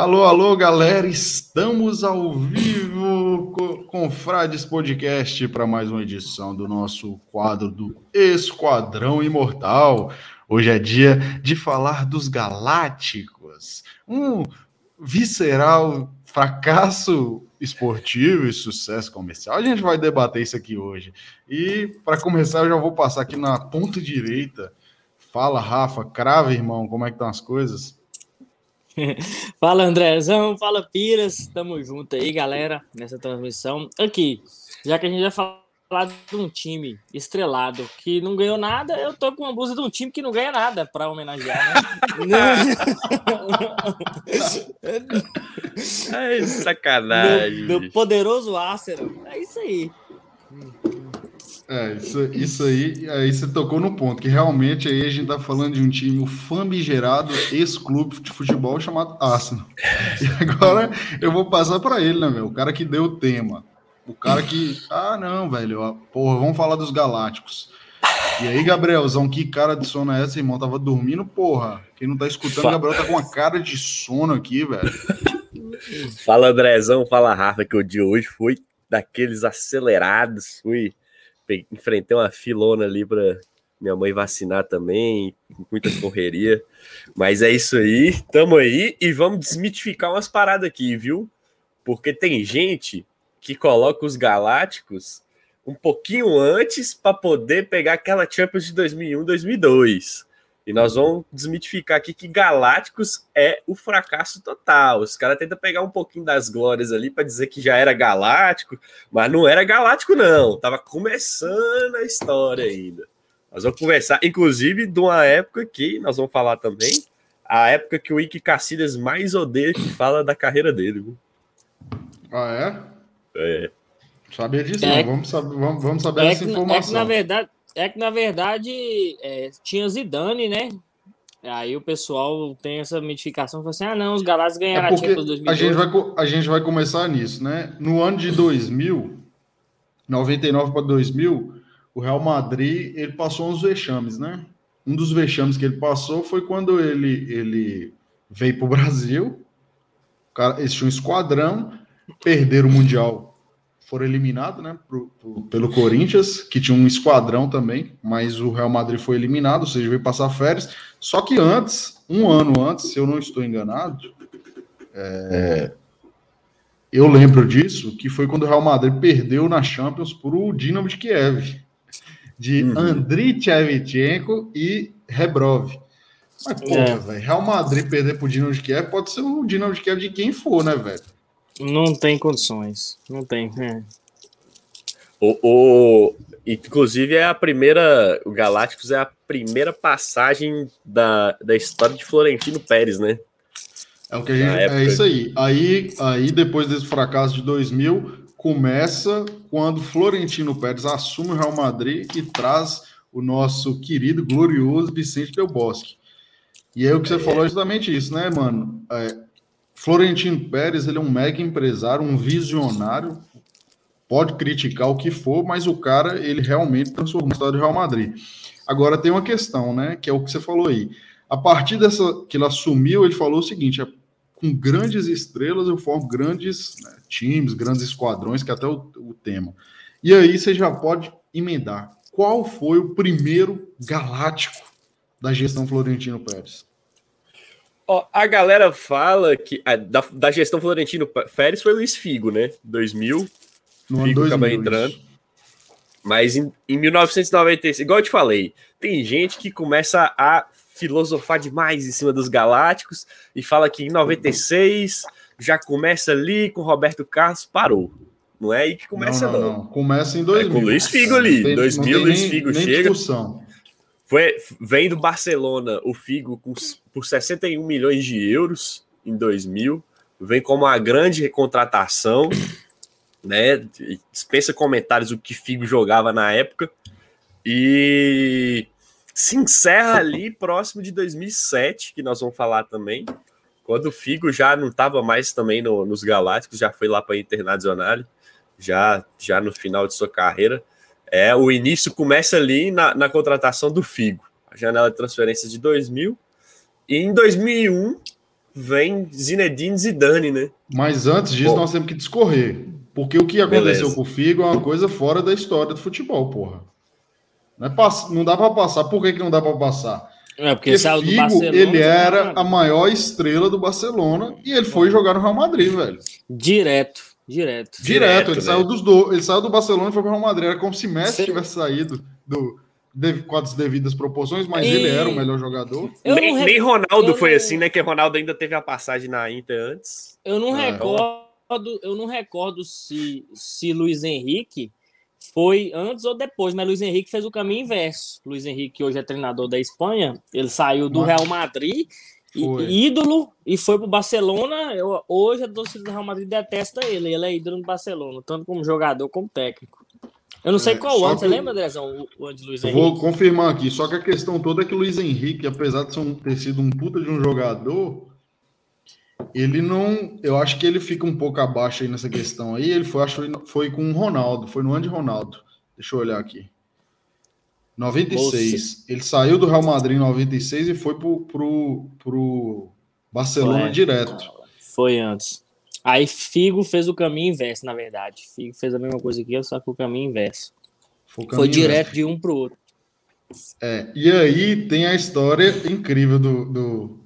Alô, alô, galera, estamos ao vivo com Frades Podcast para mais uma edição do nosso quadro do Esquadrão Imortal. Hoje é dia de falar dos Galácticos, um visceral fracasso esportivo e sucesso comercial. A gente vai debater isso aqui hoje. E para começar, eu já vou passar aqui na ponta direita. Fala, Rafa, crava, irmão, como é que estão as coisas? fala Andrezão, fala Piras, tamo junto aí, galera, nessa transmissão. Aqui, já que a gente vai falar de um time estrelado que não ganhou nada, eu tô com uma blusa de um time que não ganha nada para homenagear, né? é sacanagem. Do, do poderoso Arsenal. É isso aí. É, isso, isso aí, aí você tocou no ponto, que realmente aí a gente tá falando de um time famigerado, ex-clube de futebol chamado Arsenal. E agora eu vou passar para ele, né, meu? O cara que deu o tema. O cara que. Ah, não, velho. Porra, vamos falar dos Galácticos. E aí, Gabrielzão, que cara de sono é essa, irmão? Tava dormindo, porra. Quem não tá escutando, o Gabriel tá com uma cara de sono aqui, velho. Fala, Andrezão, fala, Rafa, que o de hoje foi daqueles acelerados, fui enfrentei uma filona ali para minha mãe vacinar também, muita correria. Mas é isso aí, tamo aí e vamos desmitificar umas paradas aqui, viu? Porque tem gente que coloca os Galácticos um pouquinho antes para poder pegar aquela Champions de 2001, 2002. E nós vamos desmitificar aqui que Galácticos é o fracasso total. Os caras tentam pegar um pouquinho das glórias ali para dizer que já era galáctico, mas não era galáctico, não. Tava começando a história ainda. Nós vamos conversar, inclusive, de uma época que nós vamos falar também, a época que o Ike Cacilhas mais odeia que fala da carreira dele. Viu? Ah, é? É. Sabia disso, é, não. Vamos saber, vamos, vamos saber é essa informação. É que, na verdade, é que, na verdade, é, tinha Zidane, né? Aí o pessoal tem essa mitificação, assim, ah, não, os Galácticos ganharam é a Champions 2012. A gente, vai, a gente vai começar nisso, né? No ano de 2000, 99 para 2000, o Real Madrid, ele passou uns vexames, né? Um dos vexames que ele passou foi quando ele, ele veio para o Brasil, eles tinham um esquadrão, perderam o Mundial foram eliminados, né, pro, pro, pelo Corinthians, que tinha um esquadrão também, mas o Real Madrid foi eliminado, ou seja, veio passar férias. Só que antes, um ano antes, se eu não estou enganado, é, eu lembro disso, que foi quando o Real Madrid perdeu na Champions para o Dinamo de Kiev, de uhum. Andriy Shevchenko e Rebrov. Mas, porra, é. velho, Real Madrid perder para o Dinamo de Kiev pode ser o Dinamo de Kiev de quem for, né, velho? Não tem condições. Não tem. É. O, o, inclusive, é a primeira. O Galácticos é a primeira passagem da, da história de Florentino Pérez, né? É o que a gente. É isso aí. aí. Aí, depois desse fracasso de 2000, começa quando Florentino Pérez assume o Real Madrid e traz o nosso querido, glorioso Vicente Del Bosque. E aí o que você é. falou é justamente isso, né, mano? É, Florentino Pérez ele é um mega empresário, um visionário. Pode criticar o que for, mas o cara ele realmente transformou a história do Real Madrid. Agora tem uma questão, né? Que é o que você falou aí. A partir dessa que ele assumiu, ele falou o seguinte: é, com grandes estrelas eu formo grandes né, times, grandes esquadrões, que é até o, o tema. E aí você já pode emendar. Qual foi o primeiro galáctico da gestão Florentino Pérez? Ó, a galera fala que a, da, da, gestão Florentino Pérez foi Luiz Figo, né? 2000. No Figo acaba entrando. Mas em, em 1996, igual eu te falei, tem gente que começa a filosofar demais em cima dos Galácticos e fala que em 96 já começa ali com Roberto Carlos, parou. Não é aí que começa, não. não, não. Começa em 2000. É com o Luiz Figo ali. Tem, 2000, Luiz Figo nem, chega. Discussão. Foi, vem do Barcelona o Figo com, por 61 milhões de euros em 2000. Vem como uma grande contratação, né? Dispensa comentários o que Figo jogava na época. E se encerra ali próximo de 2007, que nós vamos falar também, quando o Figo já não estava mais também no, nos Galácticos, já foi lá para a Internacional, já, já no final de sua carreira. É, o início começa ali na, na contratação do Figo, a janela de transferências de 2000. E em 2001, vem Zinedine Zidane, né? Mas antes disso, Bom. nós temos que discorrer. Porque o que aconteceu Beleza. com o Figo é uma coisa fora da história do futebol, porra. Não, é pass... não dá pra passar. Por que, que não dá pra passar? É, porque Porque Figo, Barcelona. ele foi era a maior estrela do Barcelona e ele foi jogar no Real Madrid, velho. Direto, direto. Direto, Direto, ele né? saiu dos do... ele saiu do Barcelona e foi para o Real Madrid. Era como se Messi tivesse saído do de- com as devidas proporções, mas E- ele era o melhor jogador. Eu nem, re- nem Ronaldo eu foi não- assim, né? Que Ronaldo ainda teve a passagem na Inter antes. Eu não É. recordo, eu não recordo se, se Luiz Henrique foi antes ou depois, mas Luiz Henrique fez o caminho inverso. Luiz Henrique, que hoje é treinador da Espanha, ele saiu do Mas- Real Madrid, Foi. ídolo, e foi pro Barcelona. Eu, hoje a torcida do Real Madrid detesta ele, ele é ídolo no Barcelona, tanto como jogador como técnico. Eu não sei É, qual ano, você lembra, Andrezão, o, ano de Luiz Henrique? vou confirmar aqui, só que a questão toda é que o Luiz Henrique, apesar de um- ter sido um puta de um jogador, ele não. Eu acho que ele fica um pouco abaixo aí nessa questão aí. Ele foi, acho foi com o Ronaldo, foi no ano de Ronaldo. Deixa eu olhar aqui. 96. Ele saiu do Real Madrid em 96 e foi pro, pro, pro Barcelona Foi. direto. Foi antes. Aí Figo fez o caminho inverso, na verdade. Figo fez a mesma coisa que eu, só que o caminho inverso. Foi, o Foi caminho direto de um pro outro. É, e aí tem a história incrível do, do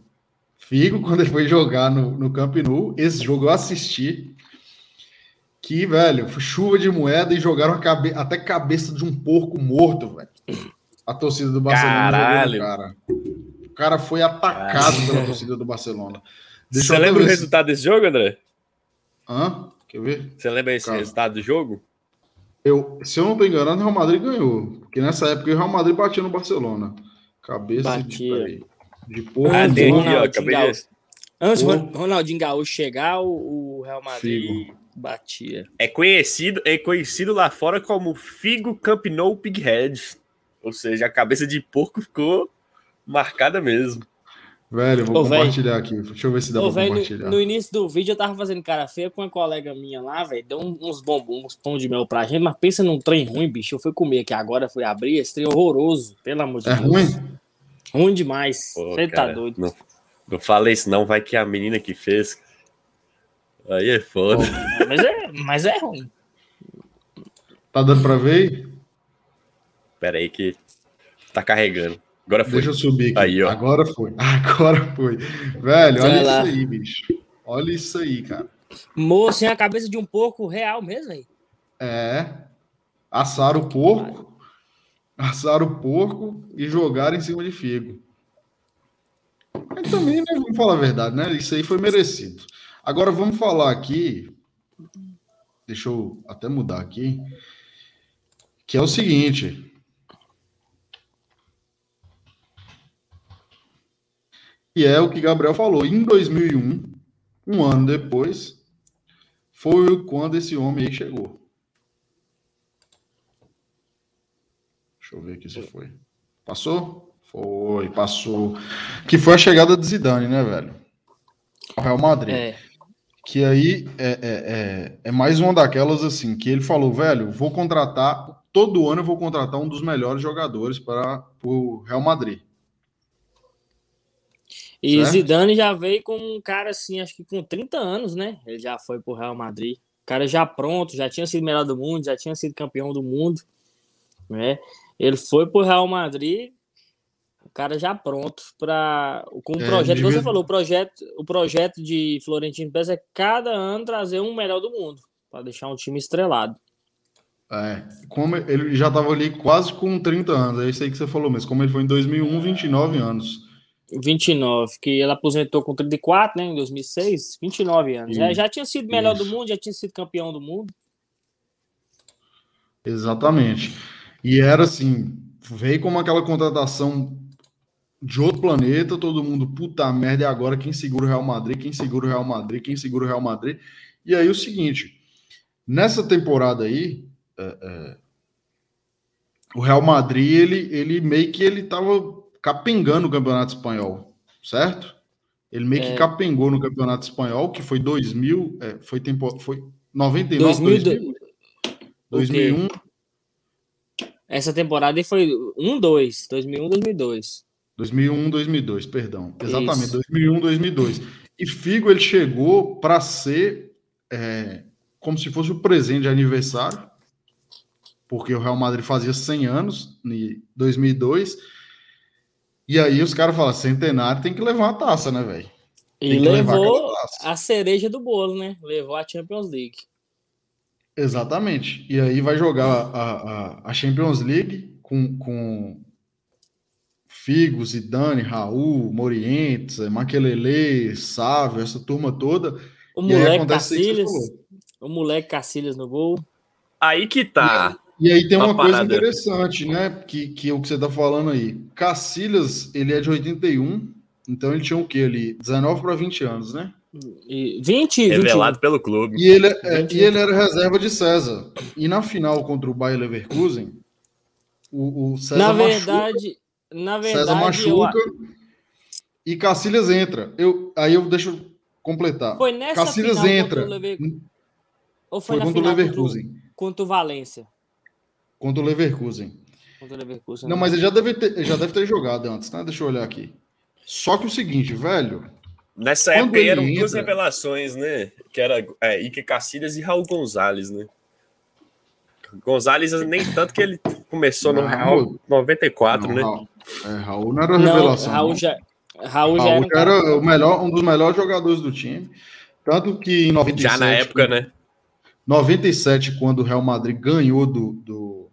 Figo, quando ele foi jogar no, no Camp Nou. Esse jogo eu assisti. Que, velho, foi chuva de moeda e jogaram a cabe até cabeça de um porco morto, velho. A torcida do Barcelona Caralho. cara. O cara foi atacado pela torcida do Barcelona. Deixa Você lembra o resultado desse jogo, André? Hã? Quer ver? Você lembra esse Calma. resultado do jogo? Eu, se eu não tô enganado, o Real Madrid ganhou. Porque nessa época o Real Madrid batia no Barcelona. Cabeça de, Batia. peraí, de porco. Ah, Ronaldinho de- Gaúcho- Antes do. Ronaldinho Gaúcho chegar, o, Real Madrid Figo. batia. É conhecido, é conhecido lá fora como Figo Camp Nou Pighead. Ou seja, a cabeça de porco ficou marcada mesmo. Velho, vou Ô, compartilhar aqui. Deixa eu ver se dá Ô, pra velho, compartilhar. no, no início do vídeo eu tava fazendo cara feia com uma colega minha lá, velho. Deu uns bombons, uns pão de mel pra gente, mas pensa num trem ruim, bicho. Eu fui comer aqui agora, fui abrir, esse trem horroroso, pelo amor de É Deus. ruim? Ruim demais. Você tá doido. Não, não falei isso, não. Vai que é a menina que fez. Aí é foda. Mas é, mas é ruim. Tá dando pra ver? aí? Pera aí que tá carregando. Agora foi. Deixa eu subir aqui. Aí, ó. Agora foi. Agora foi. Velho, olha isso aí, bicho. Olha isso aí, cara. Moço, a cabeça de um porco real mesmo, velho. É. Assaram o porco. Assaram o porco e jogaram em cima de figo. Mas também, né, vamos falar a verdade, né? Isso aí foi merecido. Agora vamos falar aqui. Deixa eu até mudar aqui. Que é o seguinte. E é o que Gabriel falou. Em 2001, um ano depois, foi quando esse homem aí chegou. Deixa eu ver aqui se foi. Passou? Foi, passou. Que foi a chegada de Zidane, né, velho? Ao Real Madrid. É. Que aí é, é, é, é mais uma daquelas assim, que ele falou, velho, vou contratar, todo ano eu vou contratar um dos melhores jogadores para o Real Madrid. E Certo. Zidane já veio com um cara assim, acho que com 30 anos, né? Ele já foi pro Real Madrid. O cara já pronto, já tinha sido melhor do mundo, já tinha sido campeão do mundo, né? Ele foi pro Real Madrid, o cara já pronto para com o É, projeto, como devia- você falou, o projeto, o projeto de Florentino Pérez é cada ano trazer um melhor do mundo, para deixar um time estrelado. É, como ele já estava ali quase com 30 anos, é isso aí que você falou mesmo. Como ele foi em 2001, 29 anos. 29, que ele aposentou com 34, né, em 2006, 29 anos. Já, Isso, já tinha sido melhor do isso. mundo, já tinha sido campeão do mundo. Exatamente. E era assim, veio como aquela contratação de outro planeta, todo mundo, puta merda, e agora quem segura o Real Madrid, quem segura o Real Madrid, quem segura o Real Madrid. E aí o seguinte, nessa temporada aí, é, é, o Real Madrid, ele, ele meio que ele tava capengando o Campeonato Espanhol, certo? Ele meio que É. capengou no Campeonato Espanhol, que foi 2000, é, foi, tempo, foi 99, 2000, 2000, 2001, Essa temporada foi 1-2, 2001, 2002. 2001, 2002, perdão. Exatamente, Isso. 2001, 2002. E Figo ele chegou para ser é, como se fosse o presente de aniversário, porque o Real Madrid fazia 100 anos em 2002. E aí os caras falam, centenário tem que levar uma taça, né, velho? E levou a cereja do bolo, né? Levou a Champions League. Exatamente. E aí vai jogar a, a, a Champions League com, com Figo, Zidane, Raul, Morientes, Maquelele, Sávio, essa turma toda. O moleque Cacilhas. O moleque Cacilhas no gol. Aí que tá. E, aí tem uma coisa interessante, né? Que, que é o que você tá falando aí. Cacilhas, ele é de 81, então ele tinha o quê ali? 19 para 20 anos, né? E 20, Revelado 21. pelo clube. E ele, é, e ele era reserva de César. E na final contra o Bayer Leverkusen, o, o César Na verdade, machuca, na verdade, César machuca eu... e Cacilhas entra. Eu, aí eu deixo completar. Foi nessa Cacilhas final entra. Contra o Lever... Ou foi, foi na contra o Leverkusen. Contra o, contra o Valência. Contra o Leverkusen. Contra o Leverkusen. Não, mas ele já deve ter, já deve ter jogado antes, né? Deixa eu olhar aqui. Só que o seguinte, velho. Nessa época eram entra... duas revelações, né? Que era é, Ike Cacilhas e Raul Gonzalez, né? Gonzalez nem tanto que ele começou no Real 94, não, né? Raul, é, Raul não era revelação. Não, Raul já, Raul, já Raul era, um era o melhor, um dos melhores jogadores do time. Tanto que em 97. Já na época, né? 97, quando o Real Madrid ganhou do. do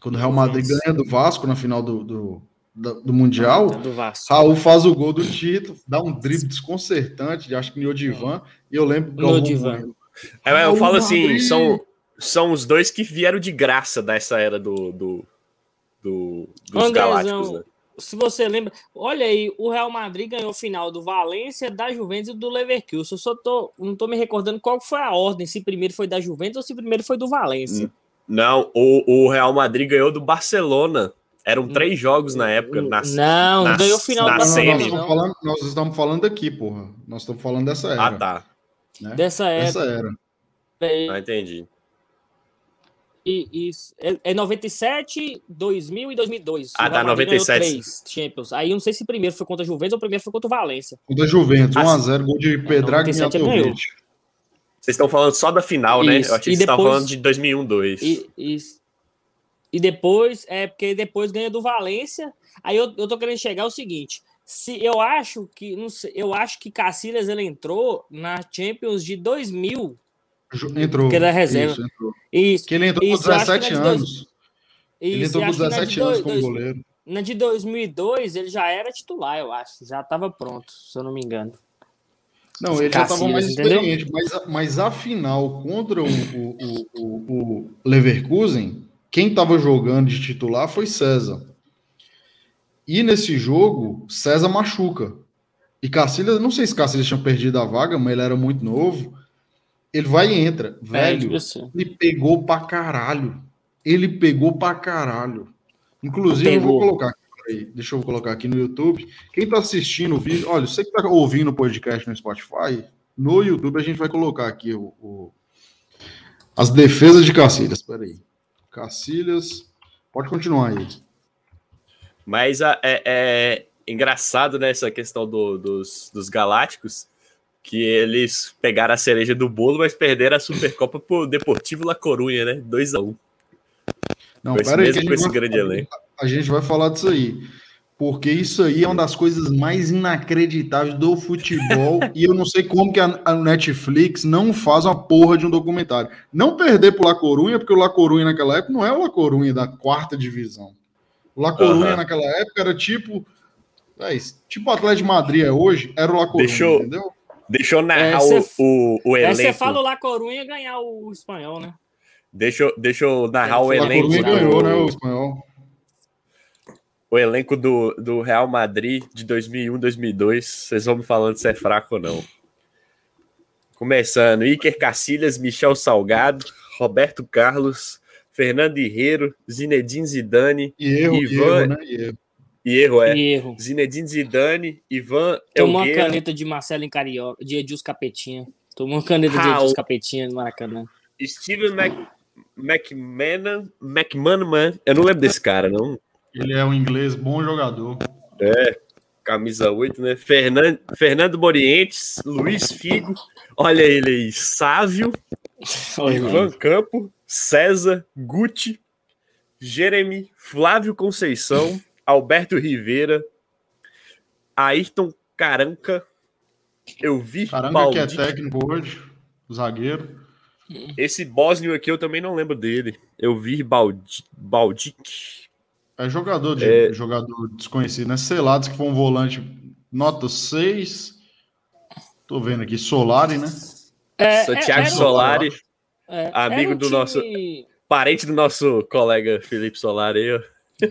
quando o Real Madrid ganha do Vasco na final do, do, do, do Mundial, do Vasco. Raul faz o gol do título, dá um drible desconcertante, acho que no Odivan, e eu lembro do Odivan. É, eu falo assim, são, são os dois que vieram de graça dessa era do, do, do dos Andrezão, Galácticos, né? Se você lembra, olha aí, o Real Madrid ganhou o final do Valência, da Juventus e do Leverkusen. Eu só tô, não tô me recordando qual foi a ordem, se primeiro foi da Juventus ou se primeiro foi do Valência. Não, o, o Real Madrid ganhou do Barcelona. Eram três jogos na época. Na, não, na, ganhou o final na não, semi. nós, estamos falando, nós estamos falando aqui, porra. Nós estamos falando dessa era. Ah, tá. né? Dessa Dessa época. era. Ah, entendi. E, isso, é, é 97, 2000 e 2002. Ah, O tá, Madrid ganhou 97. três Champions. Aí eu não sei se primeiro foi contra a Juventus ou primeiro foi contra o Valência. O da Juventus, Ah, 1x0, gol de Pedrag e 97 ele ganhou. Miatovic. Vocês estão falando só da final, né? Isso, Eu achei e que vocês estavam depois- falando de 2001, 2. E, e, e depois, é porque depois ganha do Valência. Aí eu, eu tô querendo chegar ao seguinte: se eu acho que não sei, eu acho que Cacilhas ele entrou na Champions de 2000. Ju- Entrou. Que era reserva. Isso, entrou. Isso. Que ele entrou Isso, com acho que 17 na de dois- anos. Ele Isso, entrou com acho que na de 17 anos dois- como dois- goleiro. Na de 2002 ele já era titular, eu acho. Já estava pronto, se eu não me engano. Não, ele já estava Cacilhas, mais entendeu? experiente, mas, a- mas a final contra o, o, o, o- Leverkusen, quem estava jogando de titular foi César. E nesse jogo, César machuca. E Cacilhas, não sei se Cacilhas tinha perdido a vaga, mas ele era muito novo. Ele vai e entra. É, Velho, assim. ele pegou pra caralho. Ele pegou pra caralho. Inclusive, eu vou colocar peraí, deixa eu colocar aqui no YouTube. Quem tá assistindo o vídeo, olha, você que tá ouvindo o podcast no Spotify, no YouTube a gente vai colocar aqui o, o- as defesas de Cacilhas. Peraí. Cacilhas. Pode continuar aí. Mas a- é, é engraçado nessa questão do- dos, dos Galácticos que eles pegaram a cereja do bolo, mas perderam a Supercopa pro Deportivo La Corunha, né? 2x1. Não, Com esse mesmo- com esse grande elenco. A gente vai falar disso aí. Porque isso aí é uma das coisas mais inacreditáveis do futebol. e eu não sei como que a, a Netflix não faz uma porra de um documentário. Não perder pro La Corunha, porque o La Corunha naquela época não é o La Corunha da quarta divisão. O La Corunha Aham. naquela época era tipo. É isso, tipo o Atlético de Madrid é hoje, era o La Corunha, Deixa eu- entendeu? Deixa eu narrar É, o, cê- o, o Aí elenco. você fala o La Corunha ganhar o espanhol, né? Deixa, eu- deixa eu narrar o É, O La elenco. Corunha ganhou, né, o espanhol. O elenco do, do Real Madrid de 2001, 2002. Vocês vão me falando se é fraco ou não. Começando, Iker Cacilhas, Michel Salgado, Roberto Carlos, Fernando Herrero, Zinedine Zidane, E erro, e Ivan- erro, né? E erro. e erro é, Erro. Zinedine Zidane, Ivan Tomou uma Elgueira, caneta de Marcelo em Carioca, de Edilson Capetinha. Tomou uma caneta de Raul. Edilson Capetinha no Maracanã. Steven Mac, McManaman, McManaman, eu não lembro desse cara, não. Ele é um inglês bom jogador. camisa 8, né? Fernando, Fernando Morientes, Luiz Figo, olha ele aí, Sávio, Ivan Campo, César, Guti, Jeremy, Flávio Conceição, Alberto Rivera, Ayrton Caranca, eu vi Caranca Baldi... que é técnico hoje, zagueiro. Esse bósnio aqui eu também não lembro dele. Eu vi Baldi... Baldic. É jogador de é... jogador desconhecido, né? Selados que foi um volante nota 6. Tô vendo aqui, Solari, né? É, Santiago é, Solari, é, amigo um do time... nosso. Parente do nosso colega Felipe Solari. Eu.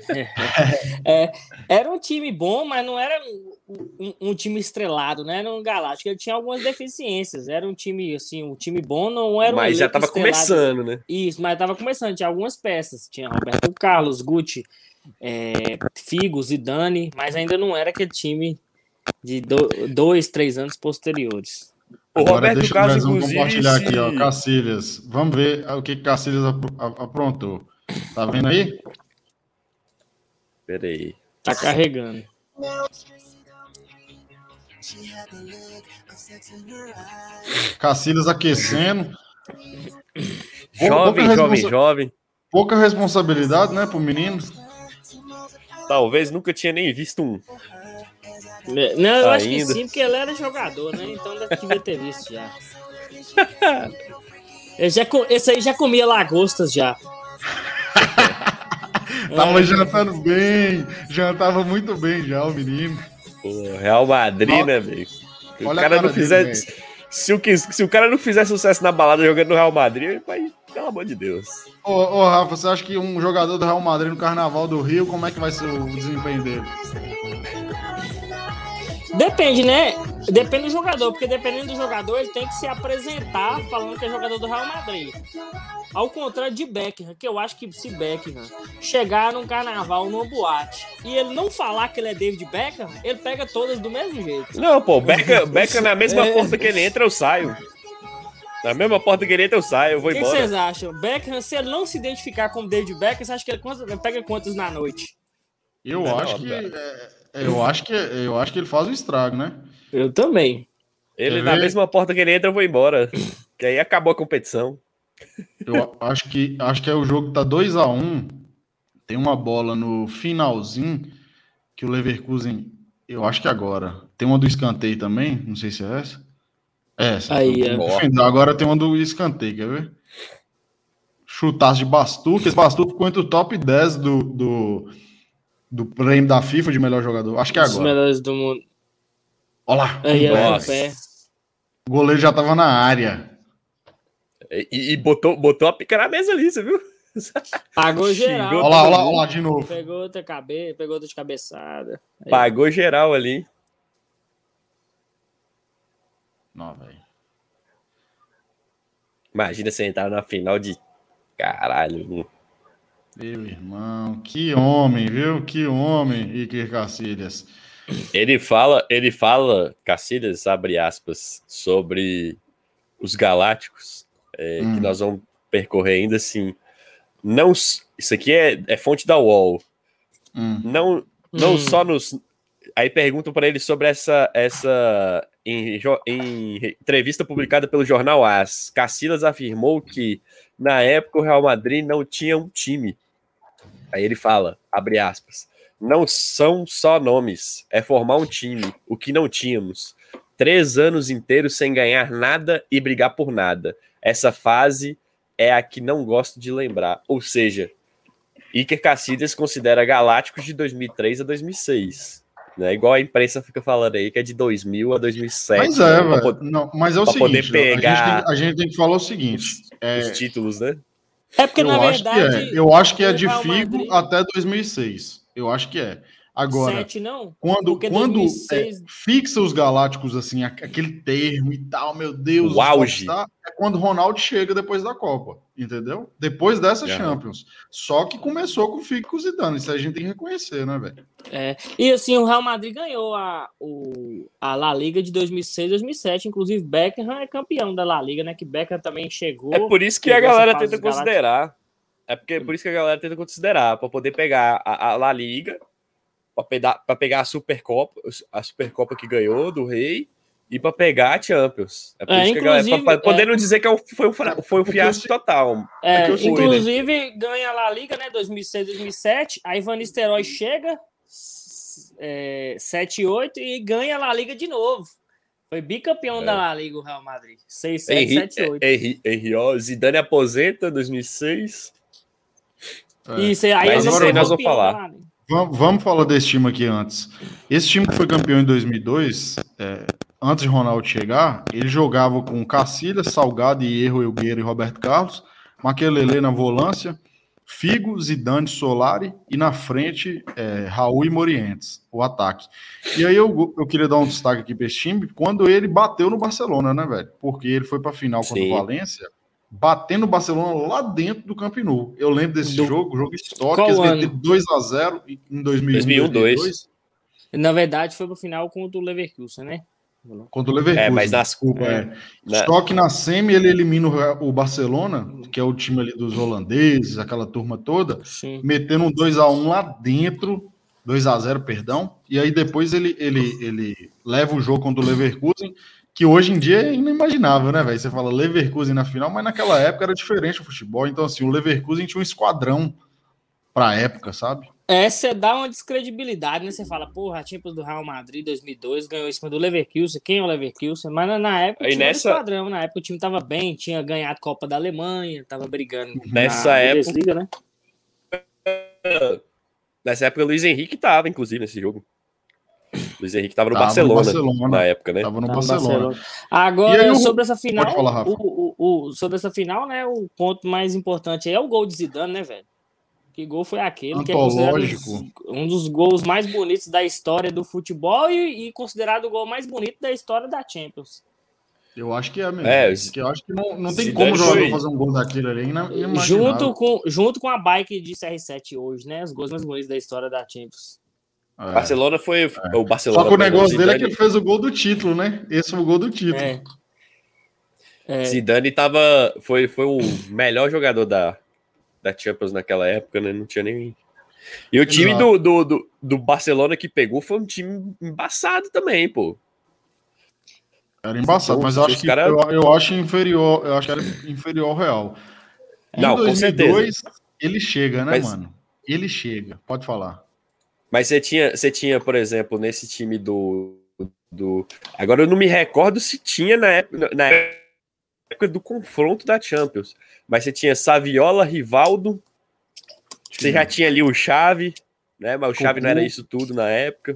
É, era um time bom, mas não era um, um, time estrelado, né? Era um galáctico. Ele tinha algumas deficiências. Era um time, assim, um time bom, não era um Mas já estava começando, né? Isso, mas estava começando. Tinha algumas peças. Tinha Roberto Carlos, Gucci, é, Figos e Dani, mas ainda não era aquele time de do, dois, três anos posteriores. O Agora Roberto deixa Carlos, inclusive, compartilhar se... aqui, ó, Cacilhas. Vamos ver o que Cacilhas aprontou. Tá vendo aí? Pera aí. Tá carregando. Cacilhas aquecendo. Jovem, jovem, responsa... jovem. Pouca responsabilidade, né, pro menino. Talvez nunca tinha nem visto um. Não, eu acho que sim, porque ele era jogador, né? Então devia ter visto já. já esse aí já comia lagostas já. Tava é. jantando bem, jantava muito bem já o menino. Pô, Real Madrid, né, velho? O cara não fizesse. Se o, se o cara não fizer sucesso na balada jogando no Real Madrid, ele vai pelo amor de Deus. Ô, ô, Rafa, você acha que um jogador do Real Madrid no Carnaval do Rio, como é que vai ser o desempenho dele? Depende, né? Depende do jogador, porque dependendo do jogador, ele tem que se apresentar falando que é jogador do Real Madrid. Ao contrário de Beckham, que eu acho que se Beckham chegar num carnaval, numa boate, e ele não falar que ele é David Beckham, ele pega todas do mesmo jeito. Não, pô, Beckham, Beckham na mesma é... porta que ele entra, eu saio. Na mesma porta que ele entra, eu saio, eu vou que embora. O que vocês acham? Beckham, se ele não se identificar como David Beckham, você acha que ele pega quantos na noite? Eu não, acho que. É, eu, acho que eu acho que ele faz o estrago, né? Eu também. Ele, na mesma porta que ele entra, eu vou embora. que aí acabou a competição. Eu acho que, acho que é o jogo tá 2 a 1 um, Tem uma bola no finalzinho que o Leverkusen. Eu acho que agora. Tem uma do escanteio também. Não sei se é essa. É. Aí, é. Agora tem uma do escanteio, quer ver? Chutaço de Bastuca. Esse Bastuca ficou entre o top 10 do, do, do prêmio da FIFA de melhor jogador. Acho que é agora. Os melhores do mundo. Olha lá. Aí, é, o goleiro já tava na área. E, e, botou, botou a pica na mesa ali, você viu? Pagou geral. Olha lá, olha lá, olha lá de novo. Pegou outra cabeça, pegou outra de cabeçada. Aí. Pagou geral ali. Não, velho. Imagina você entrar na final de. Caralho. Meu irmão, que homem, viu? Que homem, Iker Cacilhas. Ele fala, ele fala, Cacilhas, abre aspas, sobre os galácticos, é, hum. que nós vamos percorrer ainda assim. Não, isso aqui é, é fonte da UOL. Hum. Não, não hum. só nos. Aí perguntam para ele sobre essa, essa em, em, entrevista publicada pelo jornal AS, Cacilas afirmou que na época o Real Madrid não tinha um time. Aí ele fala, abre aspas, não são só nomes, é formar um time, o que não tínhamos. Três anos inteiros sem ganhar nada e brigar por nada. Essa fase é a que não gosto de lembrar. Ou seja, Iker Casillas considera Galácticos de 2003 a 2006. Né? Igual a imprensa fica falando aí, que é de 2000 a 2007. Mas é, né? poder, não, mas é o seguinte, poder pegar a, gente tem, a gente tem que falar o seguinte. Os, é, os títulos, né? É porque, eu na verdade... É. Eu acho que é de Figo Madrid... até 2006. Eu acho que é. Agora, Sete, não? quando, quando 2006... é, fixa os Galácticos, assim, aquele termo e tal, meu Deus, o auge. é quando o Ronaldo chega depois da Copa, entendeu? Depois dessa é. Champions. Só que começou com o Fico e Zidane, isso a gente tem que reconhecer, né, velho? É, e assim, o Real Madrid ganhou a, o, a La Liga de 2006 2007, inclusive Beckham é campeão da La Liga, né, que Beckham também chegou. É por isso que a galera tenta considerar. É porque é por isso que a galera tenta considerar, para poder pegar a, a La Liga para pegar, a Supercopa, a Supercopa que ganhou do Rei e para pegar a Champions. É por É, isso que a galera, inclusive, pra- podendo é. dizer que é um- foi um, foi um Porque fiasco se- total. É, fui, né? inclusive, ganha lá a Liga, né? 2006, 2007. Aí Van Nistelrooy chega, é, 7 e 8, e ganha lá a Liga de novo. Foi bicampeão É. da La Liga, o Real Madrid. 6, 7, Henri, 7 8. Henri, Henri, ó, Zidane aposenta 2006. É. Isso, aí Mas ele isso foi aí nós vamos falar. La Liga. Vamos, vamos falar desse time aqui antes. Esse time que foi campeão em 2002, é, antes de Ronaldo chegar, ele jogava com Cacilhas, Salgado, Hierro, Elgueira e Roberto Carlos, Maquelele na volância, Figo, Zidane, Solari e na frente é, Raul e Morientes, o ataque. E aí eu, eu queria dar um destaque aqui para esse time, quando ele bateu no Barcelona, né, velho? Porque ele foi para a final contra Sim. o Valência, batendo o Barcelona lá dentro do Camp Nou. Eu lembro desse Do- jogo, jogo histórico, Qual eles ano? meteram 2 a 0 em 2001, 2001, 2002, Na verdade, foi pro final contra o Leverkusen, né? contra o Leverkusen. É, mas nas- desculpa, é. é. Na- Só que na semi ele elimina o Barcelona, que é o time ali dos holandeses, aquela turma toda, Sim. metendo um 2 a 1 lá dentro, 2 a 0 perdão, e aí depois ele, ele, ele leva o jogo contra o Leverkusen, que hoje em dia é inimaginável, né, velho? Você fala Leverkusen na final, mas naquela época era diferente o futebol, então assim, o Leverkusen tinha um esquadrão pra época, sabe? É, você dá uma descredibilidade, né? Você fala, porra, a Champions do Real Madrid 2002 ganhou em cima do Leverkusen. Quem é o Leverkusen? Mas na, na época tinha nessa- nessa... padrão. Na época o time tava bem, tinha ganhado Copa da Alemanha, tava brigando Nessa na época- Bundesliga, né? Nessa época, o Luiz Henrique tava, inclusive, nesse jogo. Luiz Henrique tava no, no Barcelona, na época, né? Tava no no Barcelona. Barcelona. Agora, aí o- sobre essa final, Pode falar, Rafa. o, o- o- sobre essa final, né? O ponto mais importante aí é o gol de Zidane, né, velho? Que gol foi aquele? Que é considerado Antológico. um dos gols mais bonitos da história do futebol e, e considerado o gol mais bonito da história da Champions. Eu acho que é mesmo. É, porque eu acho que não, não tem como o jogador foi- fazer um gol daquele ali. Inimaginável. Junto com, junto com a bike de CR7 hoje, né? Os gols mais bonitos da história da Champions. É. Barcelona foi o Barcelona. Só que o negócio dele é que Zidane- ele fez o gol do título, né? Esse foi o gol do título. É. É, Zidane tava, foi, foi o melhor jogador da, da Champions naquela época, né? Não tinha nem. E o time do, do, do, do Barcelona que pegou foi um time embaçado também, pô. Era embaçado, mas eu acho que cara- eu, eu acho inferior, eu acho que era inferior ao Real. Em Não, com 2002, ele chega, né, Mas- mano? Ele chega. Pode falar. Mas você tinha, você tinha, por exemplo, nesse time do, do. Agora eu não me recordo se tinha na época, na época do confronto da Champions. Mas você tinha Saviola, Rivaldo, você já tinha ali o Chave, né? Mas o Chave não era isso tudo na época.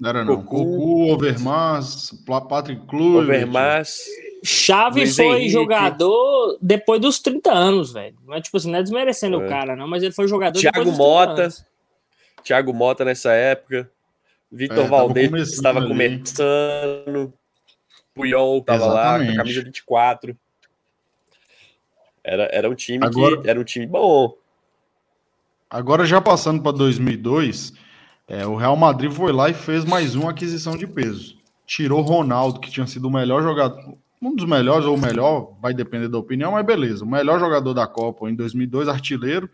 Não era não. Cocu. Cocu, Overmars, Patrick Kluivert. Overmars. Chave Luiz foi Henrique. jogador depois dos 30 anos, velho. Não é tipo assim, não é desmerecendo É. o cara, não, mas ele foi jogador Thiago depois dos 30 Mota. anos. Thiago Mota nessa época. Vitor É, Valdez começando estava ali. começando. Puyol estava lá com a camisa 24. Era, era um time Agora- que era um time bom. Agora, já passando para 2002, é, o Real Madrid foi lá e fez mais uma aquisição de peso. Tirou Ronaldo, que tinha sido o melhor jogador, um dos melhores ou o melhor, vai depender da opinião, mas beleza. O melhor jogador da Copa em 2002, artilheiro.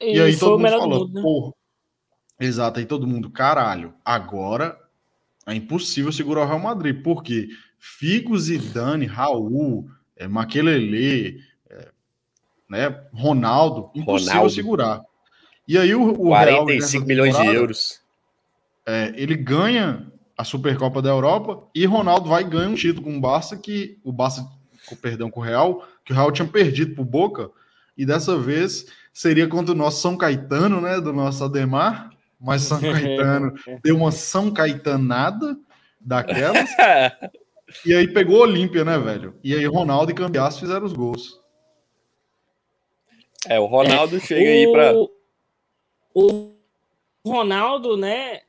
E, E, aí foi todo o mundo melhor falou, do mundo, né? Exato, aí todo mundo, caralho, agora é impossível segurar o Real Madrid, porque Figo, Zidane, Raul, é, Maquelele, é, né, Ronaldo, impossível Ronaldo. segurar. E aí o, o Real, 45 nessa milhões de euros. é, ele ganha a Supercopa da Europa e Ronaldo vai ganhar um título com o Barça que o Barça, com perdão, com o Real, que o Real tinha perdido pro Boca e dessa vez seria contra o nosso São Caetano, né, do nosso Ademar, mas São Caetano deu uma São Caetanada daquelas e aí pegou o Olímpia, né, velho? E aí Ronaldo e Cambiasso fizeram os gols. É, o Ronaldo chega aí para O- O Ronaldo, né?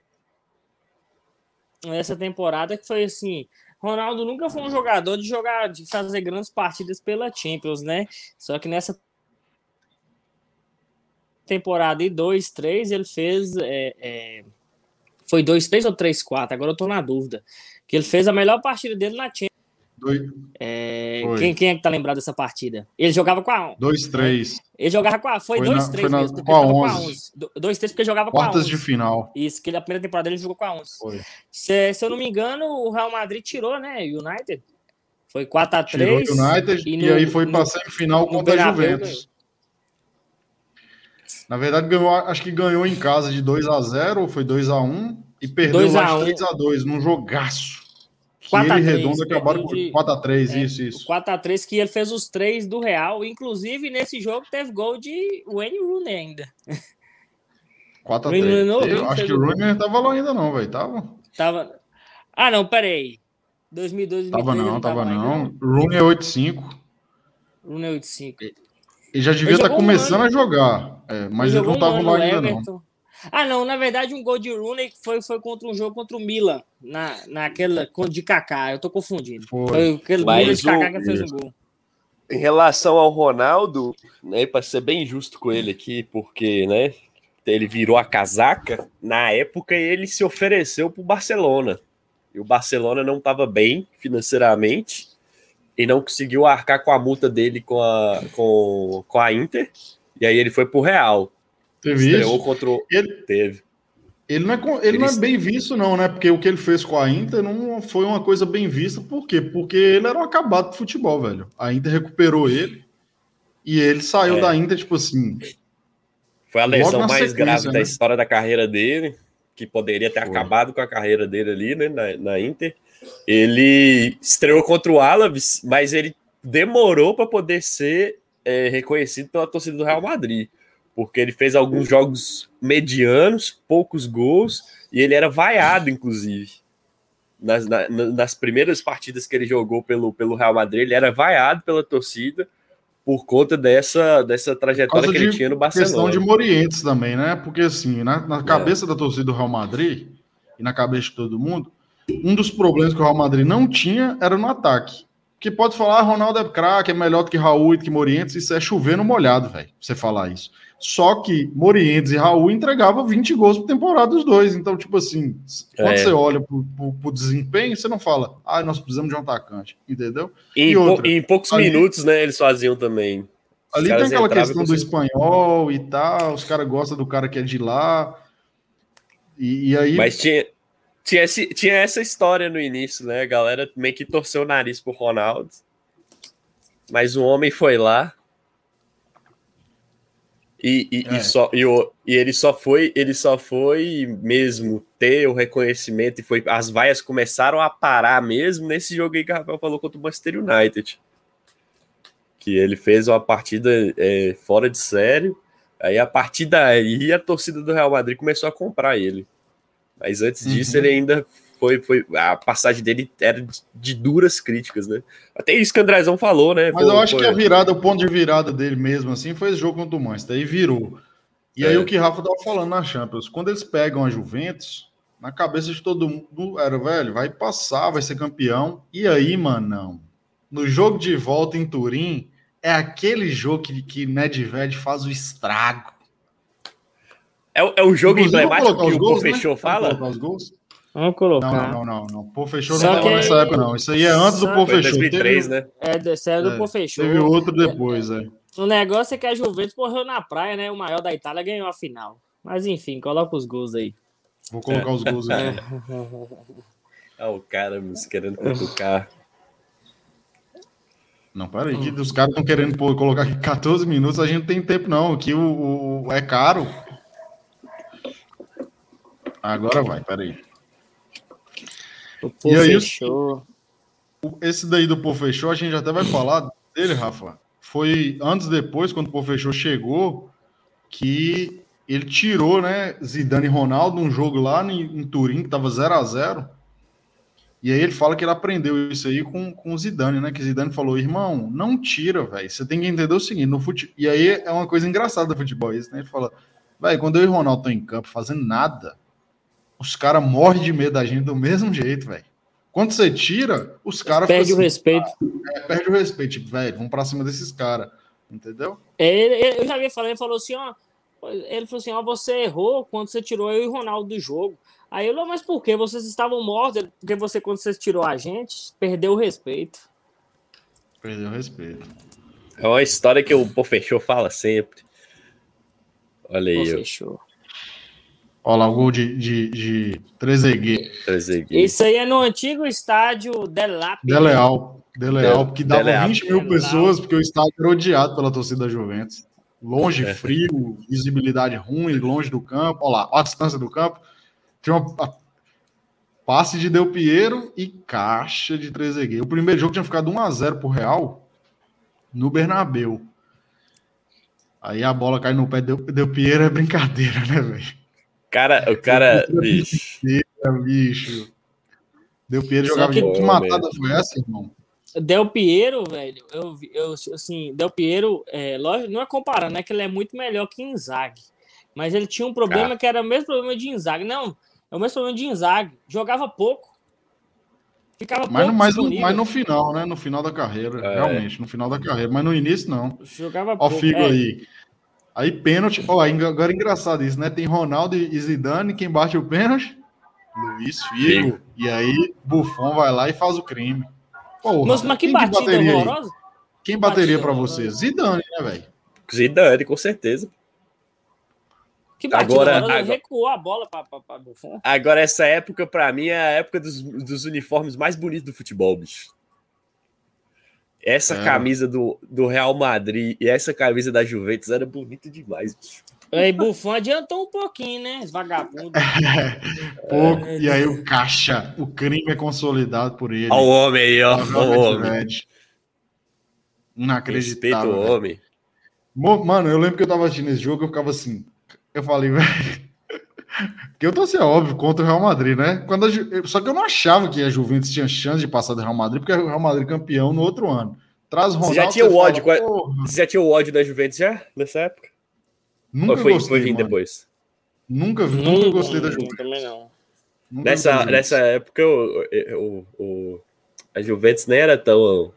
Essa temporada que foi assim. Ronaldo nunca foi um jogador de jogar, de fazer grandes partidas pela Champions, né? Só que nessa temporada e 2, 3, ele fez. é, é, foi 2, 3 ou 3, 4? Agora eu tô na dúvida. Que ele fez a melhor partida dele na Champions. Dois... É... Quem, quem é que tá lembrado dessa partida? Ele jogava com a 2-3. É. Ele jogava com a. Foi 2-3 mesmo. Com a 11. 2-3 porque jogava com a 11. Quartas de final. Isso, que ele, a primeira temporada ele jogou com a 11. Foi. Se, se eu não me engano, o Real Madrid tirou, né? United. Foi 4x3. Tirou o United e, no, e aí foi para semifinal contra a Juventus. Na verdade, ganhou, acho que ganhou em casa de 2 x 0 ou foi 2 x 1 e perdeu lá 3 x 2 num jogaço. 4 ele 3, redondo acabaram com 4x3, é, isso, isso. 4x3 que ele fez os três do Real. Inclusive, nesse jogo teve gol de Wayne Rooney ainda. 4x3. Acho que o Rooney não tava lá ainda não, velho. Tava? Tava. Ah, não, peraí. 2012, 2013. Tava não, tava, não. Rooney é 8-5. Rooney é 8-5. Ele já devia estar tá começando um a jogar. É, mas ele, ele não tava um lá ainda não. Ah, não, na verdade, um gol de Rooney foi, foi contra um jogo contra o Milan, na, naquela de Kaká. Eu tô confundindo. Foi, foi aquele Milan de Kaká que fez o gol. Em relação ao Ronaldo, né, para ser bem justo com ele aqui, porque, né, ele virou a casaca, na época ele se ofereceu para o Barcelona e o Barcelona não estava bem financeiramente e não conseguiu arcar com a multa dele com a, com, com a Inter. E aí ele foi pro Real. Teve Estreou isso? contra o... Ele teve. Ele, não é, ele, ele, não é bem visto, não, né? Porque o que ele fez com a Inter não foi uma coisa bem vista. Por quê? Porque ele era um acabado de futebol, velho. A Inter recuperou ele e ele saiu é. da Inter, tipo assim. Foi a lesão mais grave né? da história da carreira dele que poderia ter Foi. acabado com a carreira dele ali, né, na, na Inter. Ele estreou contra o Alaves, mas ele demorou para poder ser é, reconhecido pela torcida do Real Madrid, porque ele fez alguns jogos medianos, poucos gols, e ele era vaiado, inclusive. Nas, na, nas primeiras partidas que ele jogou pelo, pelo Real Madrid, ele era vaiado pela torcida por conta dessa, dessa trajetória que ele tinha no Barcelona. questão de Morientes também, né? Porque assim, na, na cabeça é. da torcida do Real Madrid e na cabeça de todo mundo, um dos problemas que o Real Madrid não tinha era no ataque. Que pode falar, ah, Ronaldo é craque, é melhor do que Raul e do que Morientes, isso é chovendo molhado, velho, você falar isso. Só que Morientes e Raul entregavam 20 gols por temporada os dois. Então, tipo assim, quando é. você olha pro, pro, pro, desempenho, você não fala, ah, nós precisamos de um atacante, entendeu? E, e, outra, e em poucos ali, minutos, né, eles faziam também. ali tem aquela questão do espanhol e tal, os caras gostam do cara que é de lá. E, e aí. Mas tinha, tinha, esse, tinha essa história no início, né? A galera meio que torceu o nariz pro Ronaldo. Mas o homem foi lá, e, e, é. e, só, e, o, e ele só foi, ele só foi mesmo ter o reconhecimento e foi. As vaias começaram a parar mesmo nesse jogo aí que o Rafael falou contra o Manchester United. Que ele fez uma partida é, fora de sério. Aí a partir daí a torcida do Real Madrid começou a comprar ele. Mas antes disso, uhum. ele ainda foi, foi a passagem dele era de duras críticas, né? Até isso que o Andrezão falou, né? Mas eu acho foi... que a virada, o ponto de virada dele mesmo, assim, foi esse jogo contra o Manchester, aí virou. E é. aí o que Rafa tava falando na Champions, quando eles pegam a Juventus, na cabeça de todo mundo era, velho, vai passar, vai ser campeão. E aí, mano, não. No jogo de volta em Turim, é aquele jogo que, que Nedved faz o estrago. É, é o jogo Inclusive, emblemático que o gols, né? fala? Os gols? Vamos colocar. Não, não, não, não. Pô fechou não estava nessa época, não. Isso aí é antes do Pô fechou. 2003, teve... né? É, isso é do é, Pô fechou. Teve outro depois, é. O negócio é que a Juventus morreu na praia, né? O maior da Itália ganhou a final. Mas enfim, coloca os gols aí. Vou colocar os gols aí. ah, o cara me querendo cutucar. Não, peraí, que os caras estão querendo pô, colocar aqui 14 minutos, a gente não tem tempo, não. Aqui o, o é caro. Agora vai, peraí. O Pô e aí, fechou. Esse daí do Pô fechou, a gente até vai falar dele, Rafa. Foi antes depois, quando o Pô fechou chegou, que ele tirou, né, Zidane e Ronaldo num jogo lá em, em Turim, que tava 0 a 0 E aí ele fala que ele aprendeu isso aí com, com o Zidane, né? Que Zidane falou, irmão, não tira, velho. Você tem que entender o seguinte, no fute... e aí é uma coisa engraçada do futebol isso, né? Ele fala, velho, quando eu e o Ronaldo estão em campo fazendo nada, os caras morrem de medo da gente do mesmo jeito, velho. Quando você tira, os caras. Perde assim, o respeito. Ah, é, perde o respeito. Tipo, velho, vamos pra cima desses caras. Entendeu? É, eu já vi falando, ele falou assim, ó. Ele falou assim: ó, você errou quando você tirou eu e o Ronaldo do jogo. Aí eu, mas por quê? Vocês estavam mortos, porque você, quando você tirou a gente, perdeu o respeito. Perdeu respeito. É uma história que o Pofechou fala sempre. Olha aí. Pofechou. Olha lá o gol de, de, de Trezeguet. Trezeguet. Isso aí é no antigo estádio Delap. Deleal. Deleal, porque dava Deleal. 20 mil pessoas, porque o estádio era odiado pela torcida da Juventus. Longe, É. frio, visibilidade ruim, longe do campo. Olha lá, olha a distância do campo. Tinha uma a- passe de Del Piero e caixa de Trezeguet. O primeiro jogo tinha ficado 1x0 pro Real no Bernabeu. Aí a bola cai no pé do Del Piero é brincadeira, né, velho? Cara, o cara. Bicho. Bicho. Del Piero Só jogava que- que matada foi essa, irmão? Del Piero, velho, eu, vi- eu assim, Del Piero, é, lógico, não é comparando, é que ele é muito melhor que Inzaghi. Mas ele tinha um problema Ah. que era o mesmo problema de Inzaghi. Não, é o mesmo problema de Inzaghi. Jogava pouco. Ficava Mas, no, pouco mas, no, mas no final, né? No final da carreira, É. realmente, no final da carreira. Mas no início, não. Jogava Ó, pouco. Figo é. aí. Aí, pênalti. Ó, agora é engraçado isso, né? Tem Ronaldo e Zidane, quem bate o pênalti? Luiz Figo. Figo. E aí, Buffon vai lá e faz o crime. Porra, Mas, mas que quem batida bateria horrorosa. Quem bateria horrorosa. você? Zidane, né, velho? Zidane, com certeza. Que batida Agora- agora- Recuou a bola pra Buffon. Agora, essa época, pra mim, é a época dos, dos uniformes mais bonitos do futebol, bicho. Essa É. camisa do, do Real Madrid e essa camisa da Juventus era bonita demais, bicho. Aí Buffon adiantou um pouquinho, né? Vagabundo. Pouco. É. E aí, o caixa. O crime é consolidado por ele. Olha o homem aí, ó. O homem. Respeita Inacreditável. o homem. Mano, eu lembro que eu tava assistindo esse jogo, eu ficava assim. Eu falei, velho. Que eu tô assim, é óbvio, contra o Real Madrid, né? Quando a Ju- eu- Só que eu não achava que a Juventus tinha chance de passar do Real Madrid, porque o Real Madrid é campeão no outro ano. Traz o Ronaldo. já tinha o fala, ódio, "Porra, Você já tinha o ódio da Juventus já, nessa época? Nunca Ou foi, gostei. foi vir mano. depois? Nunca, vi- nunca Nunca gostei da Juventus. Também não. Nunca Nessa, nessa época, o, o, o- a Juventus nem era tão.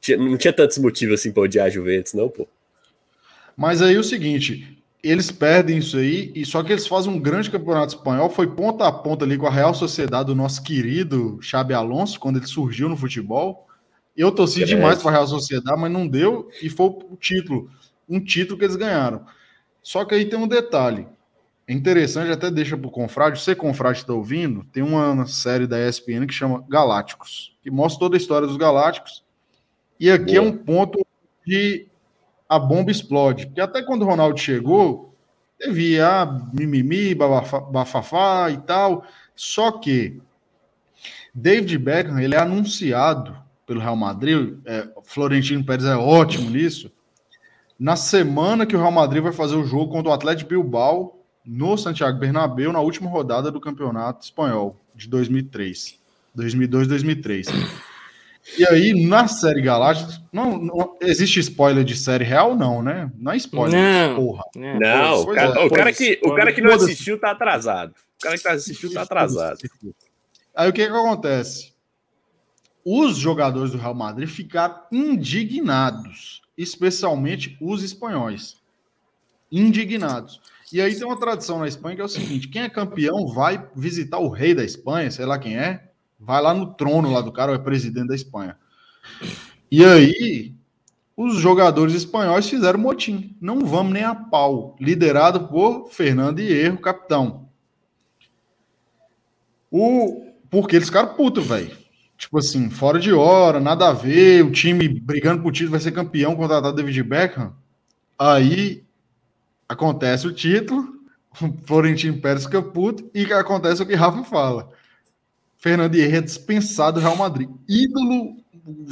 tinha- Não tinha tantos motivos assim pra odiar a Juventus, não, pô. Mas aí o seguinte, eles perdem isso aí, e só que eles fazem um grande campeonato espanhol, foi ponta a ponta ali com a Real Sociedade do nosso querido Xabi Alonso, quando ele surgiu no futebol. Eu torci Grande. demais para a Real Sociedade, mas não deu, e foi o título, um título que eles ganharam. Só que aí tem um detalhe, é interessante, até deixa para o Confrade, você Confrade está ouvindo, tem uma série da ESPN que chama Galácticos, que mostra toda a história dos Galácticos, e aqui Boa. é um ponto de a bomba explode. Porque até quando o Ronaldo chegou, teve a mimimi, bafafá e tal. Só que David Beckham, ele é anunciado pelo Real Madrid, é, Florentino Pérez é ótimo nisso, na semana que o Real Madrid vai fazer o jogo contra o Atlético Bilbao no Santiago Bernabéu, na última rodada do Campeonato Espanhol de 2003. 2002, 2003. E aí, na série Galácticos, não, não- existe spoiler de série real? Não, né? Não é spoiler, Não. porra. Não, o cara, é, o cara que, o cara que não assistiu tá atrasado. O cara que tá assistiu tá atrasado. Aí o que que acontece? Os jogadores do Real Madrid ficaram indignados, especialmente os espanhóis. Indignados. E aí tem uma tradição na Espanha que é o seguinte: quem é campeão vai visitar o rei da Espanha, sei lá quem é, vai lá no trono lá do cara, é presidente da Espanha. E aí os jogadores espanhóis fizeram motim. Não vamos nem a pau. Liderado por Fernando Hierro, capitão. O... Porque eles ficaram putos, velho. Tipo assim, fora de hora, nada a ver, o time brigando pro título vai ser campeão contratado David Beckham. Aí acontece o título, o Florentino Pérez fica puto e acontece o que Rafa fala. Fernando Henrique é dispensado do Real Madrid. Ídolo,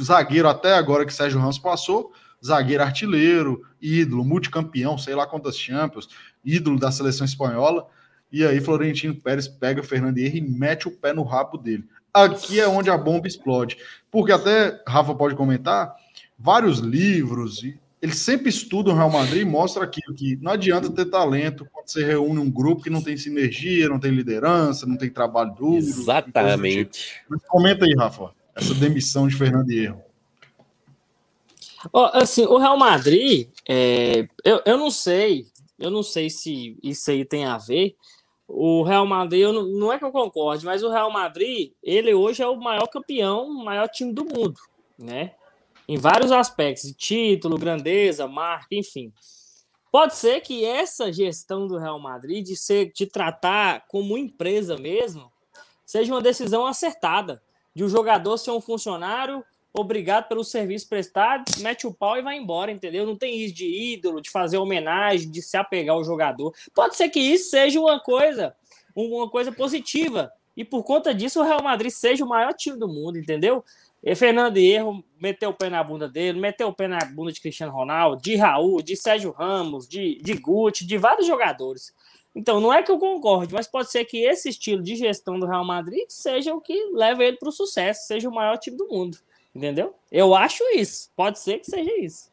zagueiro até agora que Sérgio Ramos passou, zagueiro artilheiro, ídolo, multicampeão, sei lá quantas Champions, ídolo da seleção espanhola. E aí Florentino Pérez pega Fernando Henrique e mete o pé no rabo dele. Aqui é onde a bomba explode. Porque até Rafa pode comentar, vários livros, eles sempre estudam o Real Madrid e mostram aquilo que não adianta ter talento quando você reúne um grupo que não tem sinergia, não tem liderança, não tem trabalho duro. Exatamente. Mas comenta aí, Rafa, essa demissão de Fernando Hierro. Ó, assim, o Real Madrid, é, eu, eu não sei, eu não sei se isso aí tem a ver. O Real Madrid, eu não, não é que eu concorde, mas o Real Madrid, ele hoje é o maior campeão, o maior time do mundo, né? Em vários aspectos, título, grandeza, marca, enfim. Pode ser que essa gestão do Real Madrid de ser de tratar como empresa mesmo seja uma decisão acertada de o um jogador ser um funcionário obrigado pelo serviço prestado, mete o pau e vai embora, entendeu? Não tem isso de ídolo, de fazer homenagem, de se apegar ao jogador. Pode ser que isso seja uma coisa, uma coisa positiva. E por conta disso, o Real Madrid seja o maior time do mundo, entendeu? E Fernando Hierro meteu o pé na bunda dele, meteu o pé na bunda de Cristiano Ronaldo, de Raul, de Sérgio Ramos, de, de Guti, de vários jogadores. Então, não é que eu concorde, mas pode ser que esse estilo de gestão do Real Madrid seja o que leva ele para o sucesso, seja o maior time do mundo. Entendeu? Eu acho isso. Pode ser que seja isso.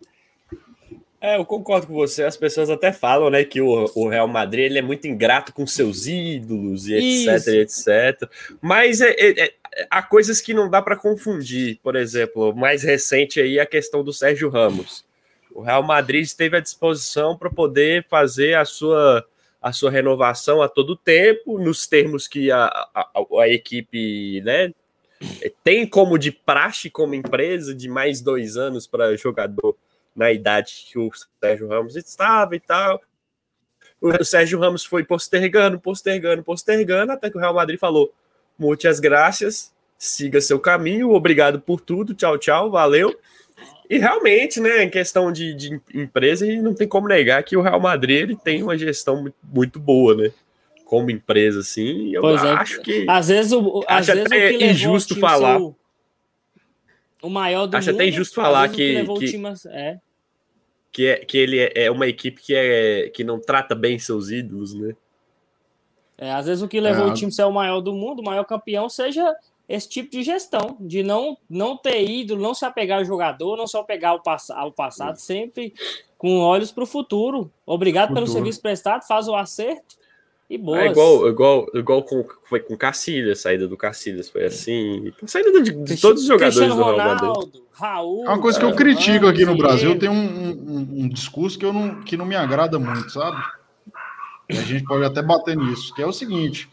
É, eu concordo com você. As pessoas até falam, né, que o, o Real Madrid ele é muito ingrato com seus ídolos e etc, etc. Mas é, é, é, há coisas que não dá para confundir. Por exemplo, mais recente aí a questão do Sérgio Ramos. O Real Madrid esteve à disposição para poder fazer a sua a sua renovação a todo tempo, nos termos que a, a, a equipe né, tem como de praxe como empresa de mais dois anos para jogador na idade que o Sérgio Ramos estava e tal. O Sérgio Ramos foi postergando, postergando, postergando, até que o Real Madrid falou: muitas graças, siga seu caminho, obrigado por tudo, tchau, tchau, valeu. E realmente, né, em questão de, de empresa, não tem como negar que o Real Madrid ele tem uma gestão muito, muito boa, né? como empresa, assim, eu pois é. acho é. que. Às vezes, o, às vezes até o que injusto falar. Seu, o maior do acho mundo, até injusto falar que. Que, é. que, é, que ele é, é uma equipe que, é, que não trata bem seus ídolos, né? É, às vezes o que levou é. o time a ser o maior do mundo, o maior campeão, seja esse tipo de gestão, de não, não ter ídolo, não se apegar ao jogador, não só pegar ao, pass ao passado, sempre com olhos para o futuro. Obrigado futuro. pelo serviço prestado, faz o acerto e boas. É igual, igual, igual com, foi com Cacilhas, saída do Cacilhas, foi assim. Saída de, de todos os jogadores Cristiano do Real Madrid. Raul, é uma coisa que eu critico aqui no Brasil, tem um, um, um, discurso que, eu não, que não me agrada muito, sabe? A gente pode até bater nisso, que é o seguinte: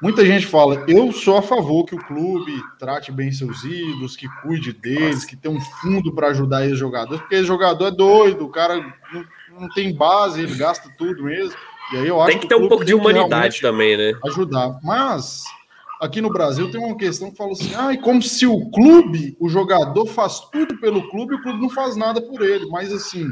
muita gente fala, eu sou a favor que o clube trate bem seus ídolos, que cuide deles, que tenha um fundo para ajudar esses jogadores, porque esse jogador é doido, o cara não, não tem base, ele gasta tudo mesmo. E aí eu acho tem que, que ter um pouco de humanidade também, né? Ajudar. Mas aqui no Brasil tem uma questão que fala assim: ah, como se o clube, o jogador faz tudo pelo clube e o clube não faz nada por ele. Mas assim,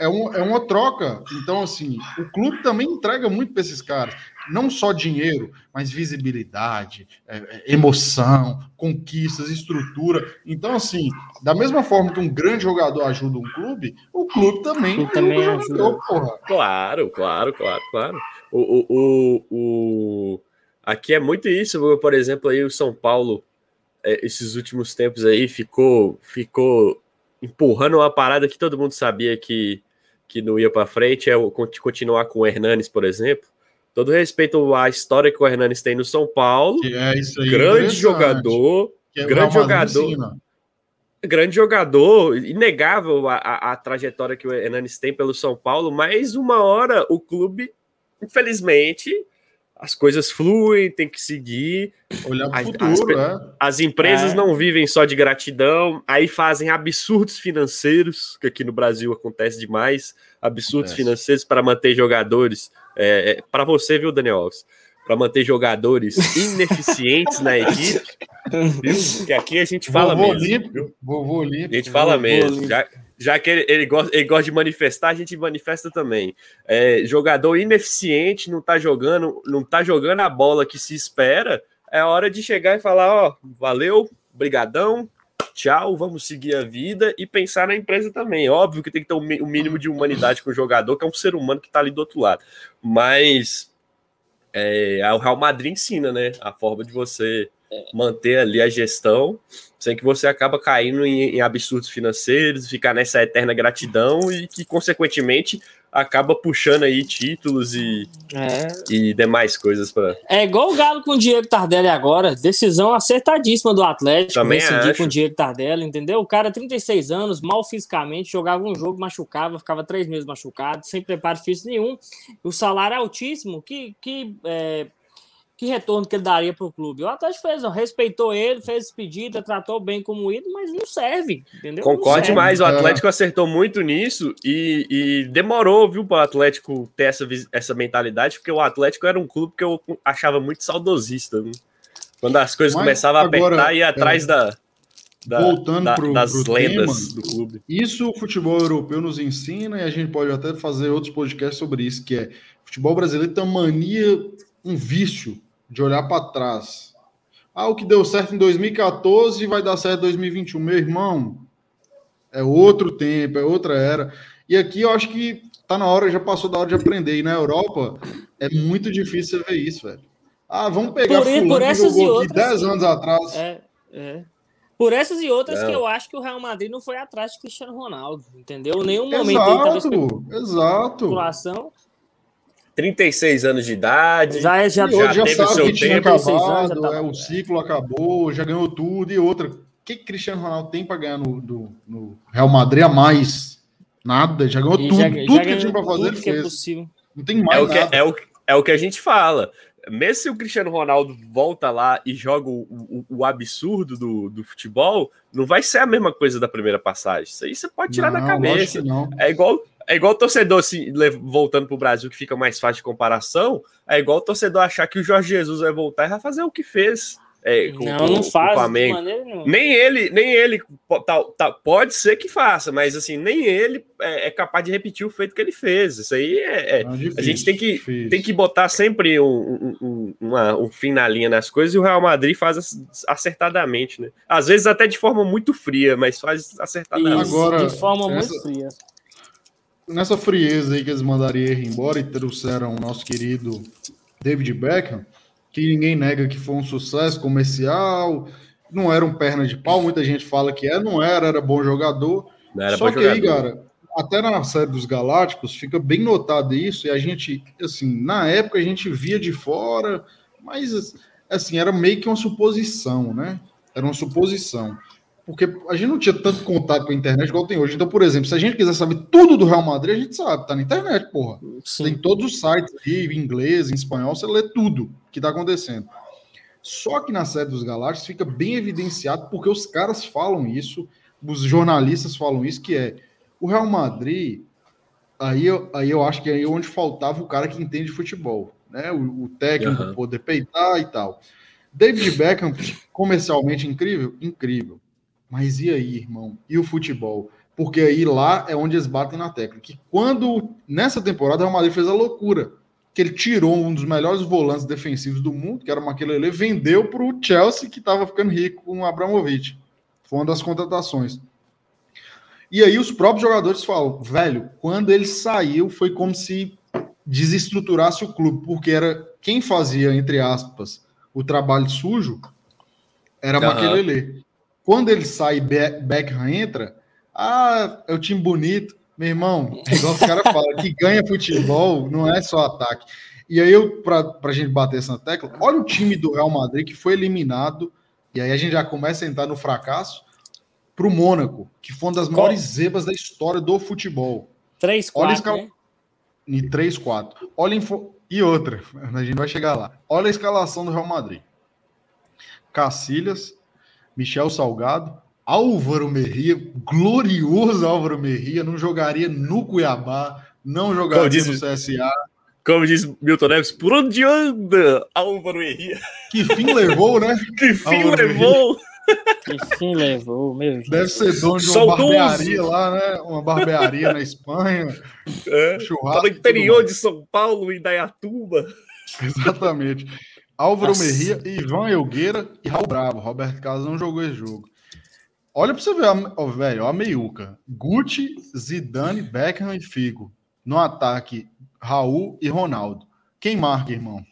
é, um, é uma troca. Então, assim, o clube também entrega muito para esses caras não só dinheiro, mas visibilidade, é, é, emoção, conquistas, estrutura. Então, assim, da mesma forma que um grande jogador ajuda um clube, o clube também, ajuda também o jogador, porra. Claro, claro, claro, claro. O, o, o, o, Aqui é muito isso, por exemplo, aí o São Paulo, é, esses últimos tempos aí, ficou, ficou empurrando uma parada que todo mundo sabia que, que não ia para frente, é continuar com o Hernanes, por exemplo todo respeito à história que o Hernanes tem no São Paulo. É isso aí, grande jogador. É grande jogador. Grande jogador, inegável a, a, a, trajetória que o Hernanes tem pelo São Paulo, mas uma hora o clube, infelizmente, as coisas fluem, tem que seguir. Olhar para o futuro, as, é. as empresas é. não vivem só de gratidão, aí fazem absurdos financeiros, que aqui no Brasil acontece demais, absurdos financeiros para manter jogadores é, é para você, viu, Daniel Alves? Para manter jogadores ineficientes na equipe, viu? Que aqui a gente fala vovô mesmo. Olímpico, vovô olímpico, a gente fala mesmo. Já, já que ele, ele, gosta, ele gosta de manifestar, a gente manifesta também. É, jogador ineficiente, não tá jogando, não tá jogando a bola que se espera. É hora de chegar e falar, ó, valeu, brigadão, tchau, vamos seguir a vida e pensar na empresa também. Óbvio que tem que ter um mínimo de humanidade com o jogador, que é um ser humano que está ali do outro lado. Mas é, o Real Madrid ensina, né? A forma de você manter ali a gestão, sem que você acaba caindo em, em absurdos financeiros, ficar nessa eterna gratidão e que, consequentemente, acaba puxando aí títulos e, é. e demais coisas para. É igual o Galo com o Diego Tardelli agora, decisão acertadíssima do Atlético Também decidir com o Diego Tardelli, entendeu? O cara, 36 anos, mal fisicamente, jogava um jogo, machucava, ficava três meses machucado, sem preparo físico nenhum. O salário é altíssimo, que, que é, que retorno que ele daria para o clube? O Atlético fez, respeitou ele, fez despedida, tratou bem como ídolo, mas não serve, entendeu? Concordo demais, o Atlético é. acertou muito nisso e, e demorou, viu, para o Atlético ter essa, essa mentalidade, porque o Atlético era um clube que eu achava muito saudosista. Né? Quando as coisas mas começavam a apertar, e ia atrás é, da, da, voltando da, pro, das pro lendas tema, do clube. Isso o futebol europeu nos ensina e a gente pode até fazer outros podcasts sobre isso, que é futebol brasileiro tem uma mania, um vício de olhar para trás. Ah, o que deu certo em 2014 vai dar certo em 2021. Meu irmão, é outro tempo, é outra era. E aqui eu acho que tá na hora, já passou da hora de aprender. E na Europa é muito difícil você ver isso, velho. Ah, vamos pegar por, fulano por essas jogou aqui 10 anos atrás. É, é. Por essas e outras que eu acho que o Real Madrid não foi atrás de Cristiano Ronaldo, entendeu? Nenhum momento exato, ele exato. 36 anos de idade. Já, é, já, já, já teve o seu que tempo. Acabado, tá... é, o ciclo acabou, já ganhou tudo. E outra, o que, que Cristiano Ronaldo tem para ganhar no, do, no, Real Madrid a mais? Nada, já ganhou e tudo. Já, tudo já que tinha para fazer, ele é fez. É possível. Não tem mais é o que, nada. É o, é o que a gente fala. Mesmo se o Cristiano Ronaldo volta lá e joga o, o, o absurdo do, do, futebol, não vai ser a mesma coisa da primeira passagem. Isso aí você pode tirar não, da cabeça. É igual é igual o torcedor, assim, voltando para o Brasil, que fica mais fácil de comparação. É igual o torcedor achar que o Jorge Jesus vai voltar e vai fazer o que fez. É, com, não, não faz. Flamengo. Nem ele, nem ele tá, tá, pode ser que faça, mas assim, nem ele é, é, capaz de repetir o feito que ele fez. Isso aí é. é difícil, a gente tem que, tem que botar sempre um, um, uma, um fim na linha nas coisas e o Real Madrid faz acertadamente, né? Às vezes até de forma muito fria, mas faz acertadamente. Isso, Agora, de forma essa... muito fria nessa frieza aí que eles mandariam ele embora e trouxeram o nosso querido David Beckham, que ninguém nega que foi um sucesso comercial, não era um perna de pau, muita gente fala que é, não era, era bom jogador. Era Só que jogador. aí, cara, até na série dos Galácticos fica bem notado isso, e a gente, assim, na época a gente via de fora, mas, assim, era meio que uma suposição, né? Era uma suposição porque a gente não tinha tanto contato com a internet igual tem hoje. Então, por exemplo, se a gente quiser saber tudo do Real Madrid, a gente sabe, tá na internet, porra. Sim. Tem todos os sites aí, em inglês, em espanhol, você lê tudo que tá acontecendo. Só que na série dos Galácticos fica bem evidenciado, porque os caras falam isso, os jornalistas falam isso, que é o Real Madrid, aí eu, aí eu acho que é onde faltava o cara que entende futebol, né? O, o técnico uhum. poder peitar e tal. David Beckham, comercialmente incrível? Incrível. Mas e aí, irmão? E o futebol? Porque aí lá é onde eles batem na tecla. Que quando, nessa temporada, o Real Madrid fez a loucura. Que ele tirou um dos melhores volantes defensivos do mundo, que era o Maquelele, vendeu para o Chelsea, que estava ficando rico com o Abramovich. Foi uma das contratações. E aí os próprios jogadores falam, velho, quando ele saiu foi como se desestruturasse o clube, porque era quem fazia, entre aspas, o trabalho sujo, era uhum. Maquelele. Quando ele sai e Beckham entra, ah, é o time bonito. Meu irmão, igual os caras falam, que ganha futebol não é só ataque. E aí, para a gente bater essa tecla, olha o time do Real Madrid que foi eliminado, e aí a gente já começa a entrar no fracasso, para o Mônaco, que foi uma das Qual? maiores zebras da história do futebol. 3, 4, olha escal... né? Em 3, 4. Olha info... E outra, a gente vai chegar lá. Olha a escalação do Real Madrid. Cacilhas, Michel Salgado, Álvaro Merria, glorioso Álvaro Merria, não jogaria no Cuiabá, não jogaria diz, no CSA. Como diz Milton Neves, por onde anda Álvaro Merria? Que fim levou, né? que fim Álvaro levou? Que fim levou, meu Deve ser dono de uma Saudoso. barbearia lá, né? Uma barbearia na Espanha. É, churrasco. Tá no interior de São Paulo, em Dayatuba. Exatamente. Álvaro Nossa. Merria, Ivan Elgueira e Raul Bravo. Roberto Carlos não jogou esse jogo. Olha pra você ver, ó, velho, a meiuca. Gucci, Zidane, Beckham e Figo. No ataque, Raul e Ronaldo. Quem marca, irmão?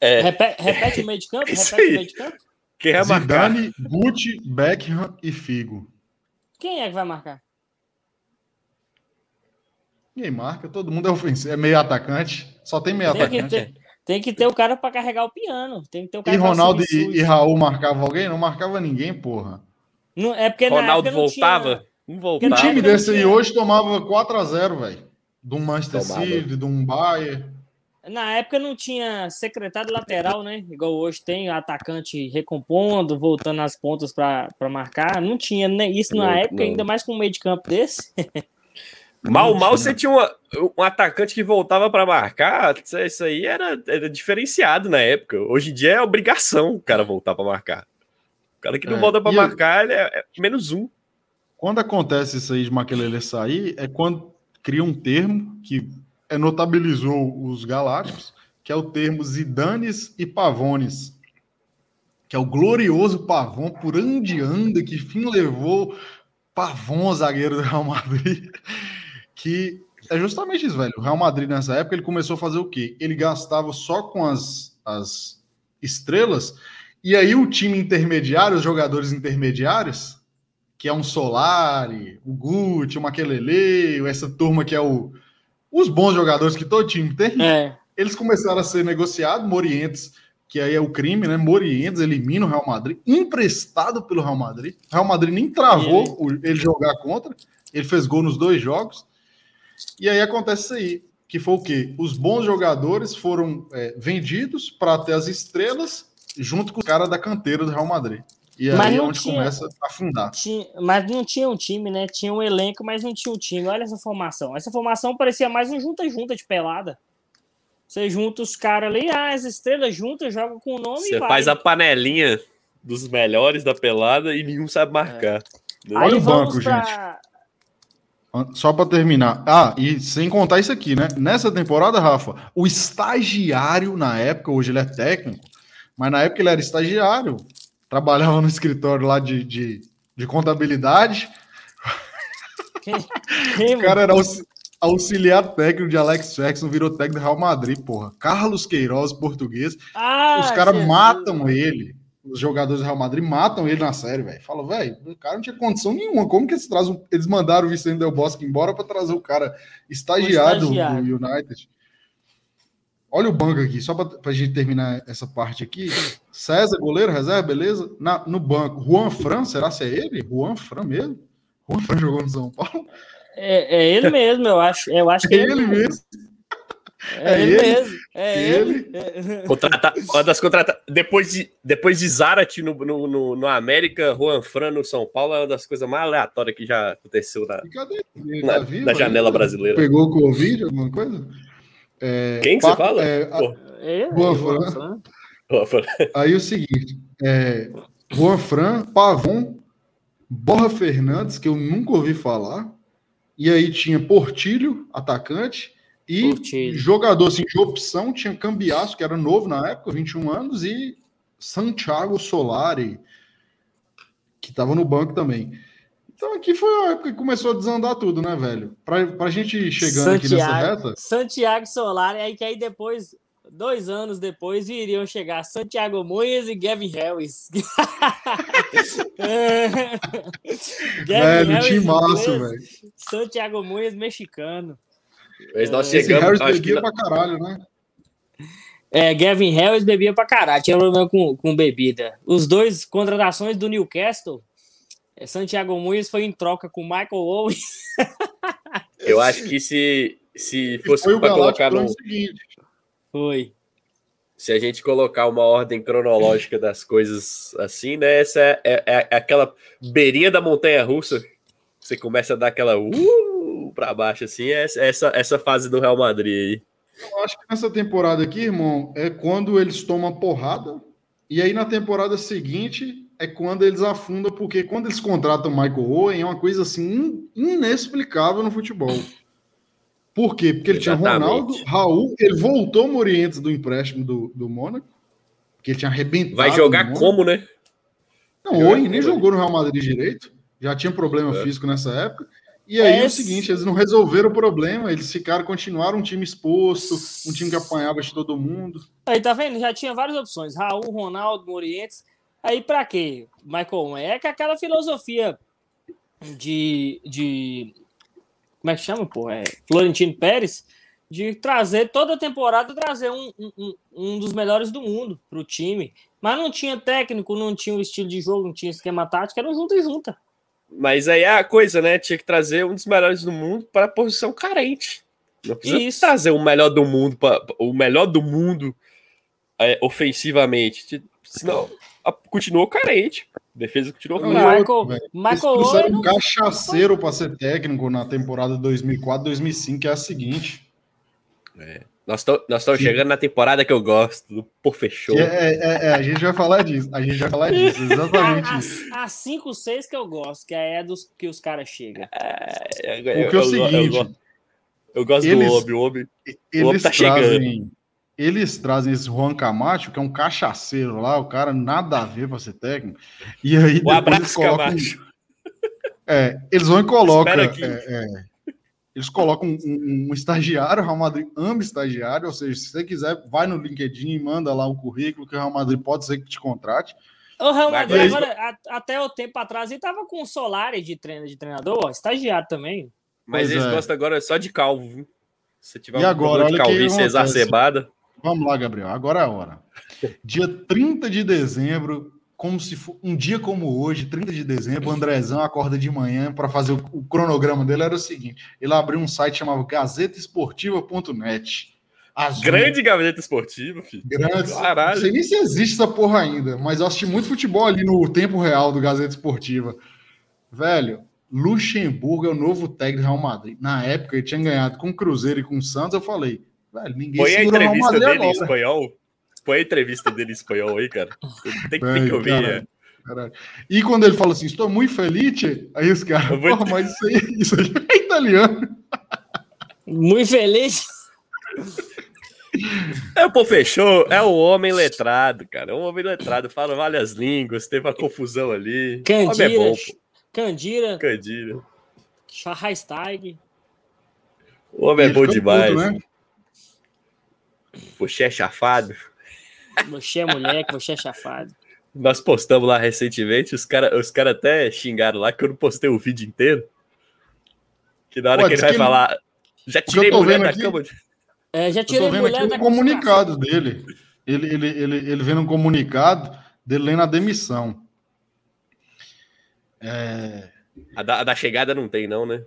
É... Repete, repete o meio de campo? Repete o meio de campo? Quem vai Zidane, marcar? Gucci, Beckham e Figo. Quem é que vai marcar? Quem marca? Todo mundo é ofensivo. É meio atacante. Só tem meio tem atacante. Ter... Tem que ter o cara para carregar o piano. Tem que ter o cara e Ronaldo e, e, Raul marcavam alguém? Não marcava ninguém, porra. Não, é porque Ronaldo voltava? Não voltava. Um time desse aí hoje tomava 4x0, velho. De um Manchester tomava. City, de um Bayern. Na época não tinha secretário lateral, né? Igual hoje tem, atacante recompondo, voltando as pontas para marcar. Não tinha né? isso na não, época, não. ainda mais com um meio de campo desse. Mal, mal você tinha uma, um atacante que voltava para marcar, isso aí era, era diferenciado na época. Hoje em dia é obrigação o cara voltar para marcar. O cara que não é, volta para marcar ele é, é, menos um. Quando acontece isso aí de Maquelele sair, é quando cria um termo que é, notabilizou os galácticos, que é o termo Zidanes e Pavones, que é o glorioso Pavon, por onde anda, que fim levou Pavon, zagueiro do Real Madrid que é justamente isso, velho. O Real Madrid nessa época ele começou a fazer o quê? Ele gastava só com as, as estrelas, e aí o time intermediário, os jogadores intermediários, que é um Solari, o Guti, o Maquelele, essa turma que é o, os bons jogadores que todo time tem, é. eles começaram a ser negociados, Morientes, que aí é o crime, né? Morientes elimina o Real Madrid, emprestado pelo Real Madrid. O Real Madrid nem travou ele jogar contra, ele fez gol nos dois jogos. E aí acontece isso aí, que foi o quê? Os bons jogadores foram é, vendidos para ter as estrelas junto com o cara da canteira do Real Madrid. E aí é onde tinha, começa a afundar. Tinha, mas não tinha um time, né? Tinha um elenco, mas não tinha um time. Olha essa formação. Essa formação parecia mais um junta-junta de pelada. Você junta os caras ali, ah, as estrelas juntas, joga com o nome Você faz a panelinha dos melhores da pelada e nenhum sabe marcar. É. Olha o banco, pra... gente. Só para terminar. Ah, e sem contar isso aqui, né? Nessa temporada, Rafa, o estagiário na época, hoje ele é técnico, mas na época ele era estagiário, trabalhava no escritório lá de, de, de contabilidade. o cara era auxiliar técnico de Alex Ferguson, virou técnico do Real Madrid, porra. Carlos Queiroz, português. Ah, os caras matam ele os jogadores do Real Madrid matam ele na série, velho. Fala, velho, o cara não tinha condição nenhuma. Como que eles trazem? Eles mandaram o Vicente Del Bosque embora para trazer o cara estagiado, estagiário. do United. Olha o banco aqui, só para a gente terminar essa parte aqui. César, goleiro, reserva, beleza? Na, no banco, Juan Fran, será se é ele? Juan Fran mesmo? Juan Fran jogou no São Paulo? É, é ele mesmo, eu acho. Eu acho que é ele, ele mesmo. É, é, ele, ele, mesmo. É ele. ele. Contrata, uma das contrata... depois de depois de Zarat no, no, no, no, América, Juan Fran no São Paulo é uma das coisas mais aleatórias que já aconteceu na, na, tá na janela brasileira. Pegou Covid, alguma coisa? É, Quem que você fala? É, é, Juan Fran. Juan Fran. Aí o seguinte, é, Juan Fran, Pavon, Borra Fernandes, que eu nunca ouvi falar, e aí tinha Portilho, atacante, e Curtido. jogador assim, de opção tinha Cambiaço, que era novo na época, 21 anos, e Santiago Solari, que estava no banco também. Então aqui foi a época que começou a desandar tudo, né, velho? Pra, pra gente chegando Santiago, aqui nessa reta. Santiago Solari, aí que aí depois, dois anos depois, iriam chegar Santiago Moyes e Gavin Harris. velho, Harris, time massa, velho. Santiago Moyes mexicano. Mas nós é, chegamos. Harris bebia que... pra caralho, né? É, Gavin Harris bebia pra caralho, tinha problema com, com bebida. Os dois contratações do Newcastle, é, Santiago Muniz foi em troca com Michael Owen. Eu acho que se, se fosse para colocar no. Foi. Se a gente colocar uma ordem cronológica das coisas assim, né? Essa é, é, é aquela beirinha da montanha russa. Você começa a dar aquela. Uh! Para baixo, assim, é essa, essa fase do Real Madrid aí. Eu acho que nessa temporada aqui, irmão, é quando eles tomam porrada, e aí na temporada seguinte é quando eles afundam, porque quando eles contratam Michael Owen é uma coisa assim inexplicável no futebol. Por quê? Porque ele Exatamente. tinha Ronaldo, Raul, ele voltou Morientes do empréstimo do, do Mônaco, que ele tinha arrebentado. Vai jogar como, né? Não, Owen nem jogou no Real Madrid direito, já tinha problema é. físico nessa época. E aí é o seguinte, eles não resolveram o problema, eles ficaram, continuaram um time exposto, um time que apanhava de todo mundo. Aí tá vendo? Já tinha várias opções, Raul, Ronaldo, Morientes. Aí para quê? Michael, é que aquela filosofia de, de como é que chama, pô? É Florentino Pérez de trazer toda temporada trazer um, um, um dos melhores do mundo pro time. Mas não tinha técnico, não tinha o estilo de jogo, não tinha esquema tático, era um junto e junta. Mas aí é a coisa, né? Tinha que trazer um dos melhores do mundo para a posição carente. Não precisa Isso. trazer o melhor do mundo, pra, o melhor do mundo é, ofensivamente. Senão, a, continuou carente. A defesa continuou fraca. Michael, Michael Owen um cachaceiro para ser técnico na temporada 2004-2005, que é a seguinte. É. Nós estamos chegando na temporada que eu gosto, do Por Fechou. É, é, é, a gente vai falar disso. A gente vai falar disso, exatamente. a 5, 6 que eu gosto, que é dos que os caras chegam. É, o que é o seguinte. Eu, eu gosto eles, do Obi. O Obi, o Obi tá trazem, chegando. Eles trazem esse Juan Camacho, que é um cachaceiro lá, o cara nada a ver para ser técnico. E aí um abraço, Camacho. É, eles vão e colocam. É, é, eles colocam um, um, um, estagiário, o Real Madrid ama estagiário, ou seja, se você quiser, vai no LinkedIn e manda lá o currículo, que o Real Madrid pode ser que te contrate. O Real Madrid, aí, agora, até o tempo atrás, ele tava com o Solari de, treino, de treinador, ó, estagiário também. Mas pois eles é. gostam agora só de calvo, viu? Se tiver e um agora, de calvície exacerbada. Vamos lá, Gabriel, agora é a hora. Dia 30 de dezembro, como se for um dia como hoje, 30 de dezembro, o Andrezão acorda de manhã para fazer o, o, cronograma dele era o seguinte: ele abriu um site chamado gazetaesportiva.net. Grande Gazeta Esportiva, filho. Grande. Caralho. Não sei nem se existe essa porra ainda, mas eu assisti muito futebol ali no tempo real do Gazeta Esportiva. Velho, Luxemburgo é o novo técnico do Real Madrid. Na época ele tinha ganhado com o Cruzeiro e com o Santos. Eu falei, velho, ninguém Põe a entrevista dele agora. em espanhol. Põe a entrevista dele em espanhol aí, cara. Tem, tem que ouvir. Cara, cara. E quando ele fala assim, estou muito feliz, aí os caras, vou... mas isso aí, isso aí é italiano. Muito feliz. É, pô, fechou. É o homem letrado, cara. É um homem letrado. Fala várias línguas, teve uma confusão ali. Candira. É bom, Candira. Candira. O homem é bom demais. Puto, né? É chafado. Você é moleque, você é chafado. Nós postamos lá recentemente, os caras os cara até xingaram lá que eu não postei o vídeo inteiro. Que na hora Pô, que ele vai que falar. Já tirei mulher da aqui... cama. É, já tirei mulher da um comunicado dele. Ele, ele, ele, ele vendo um comunicado dele lendo a demissão. É... A, da, a da chegada não tem, não, né?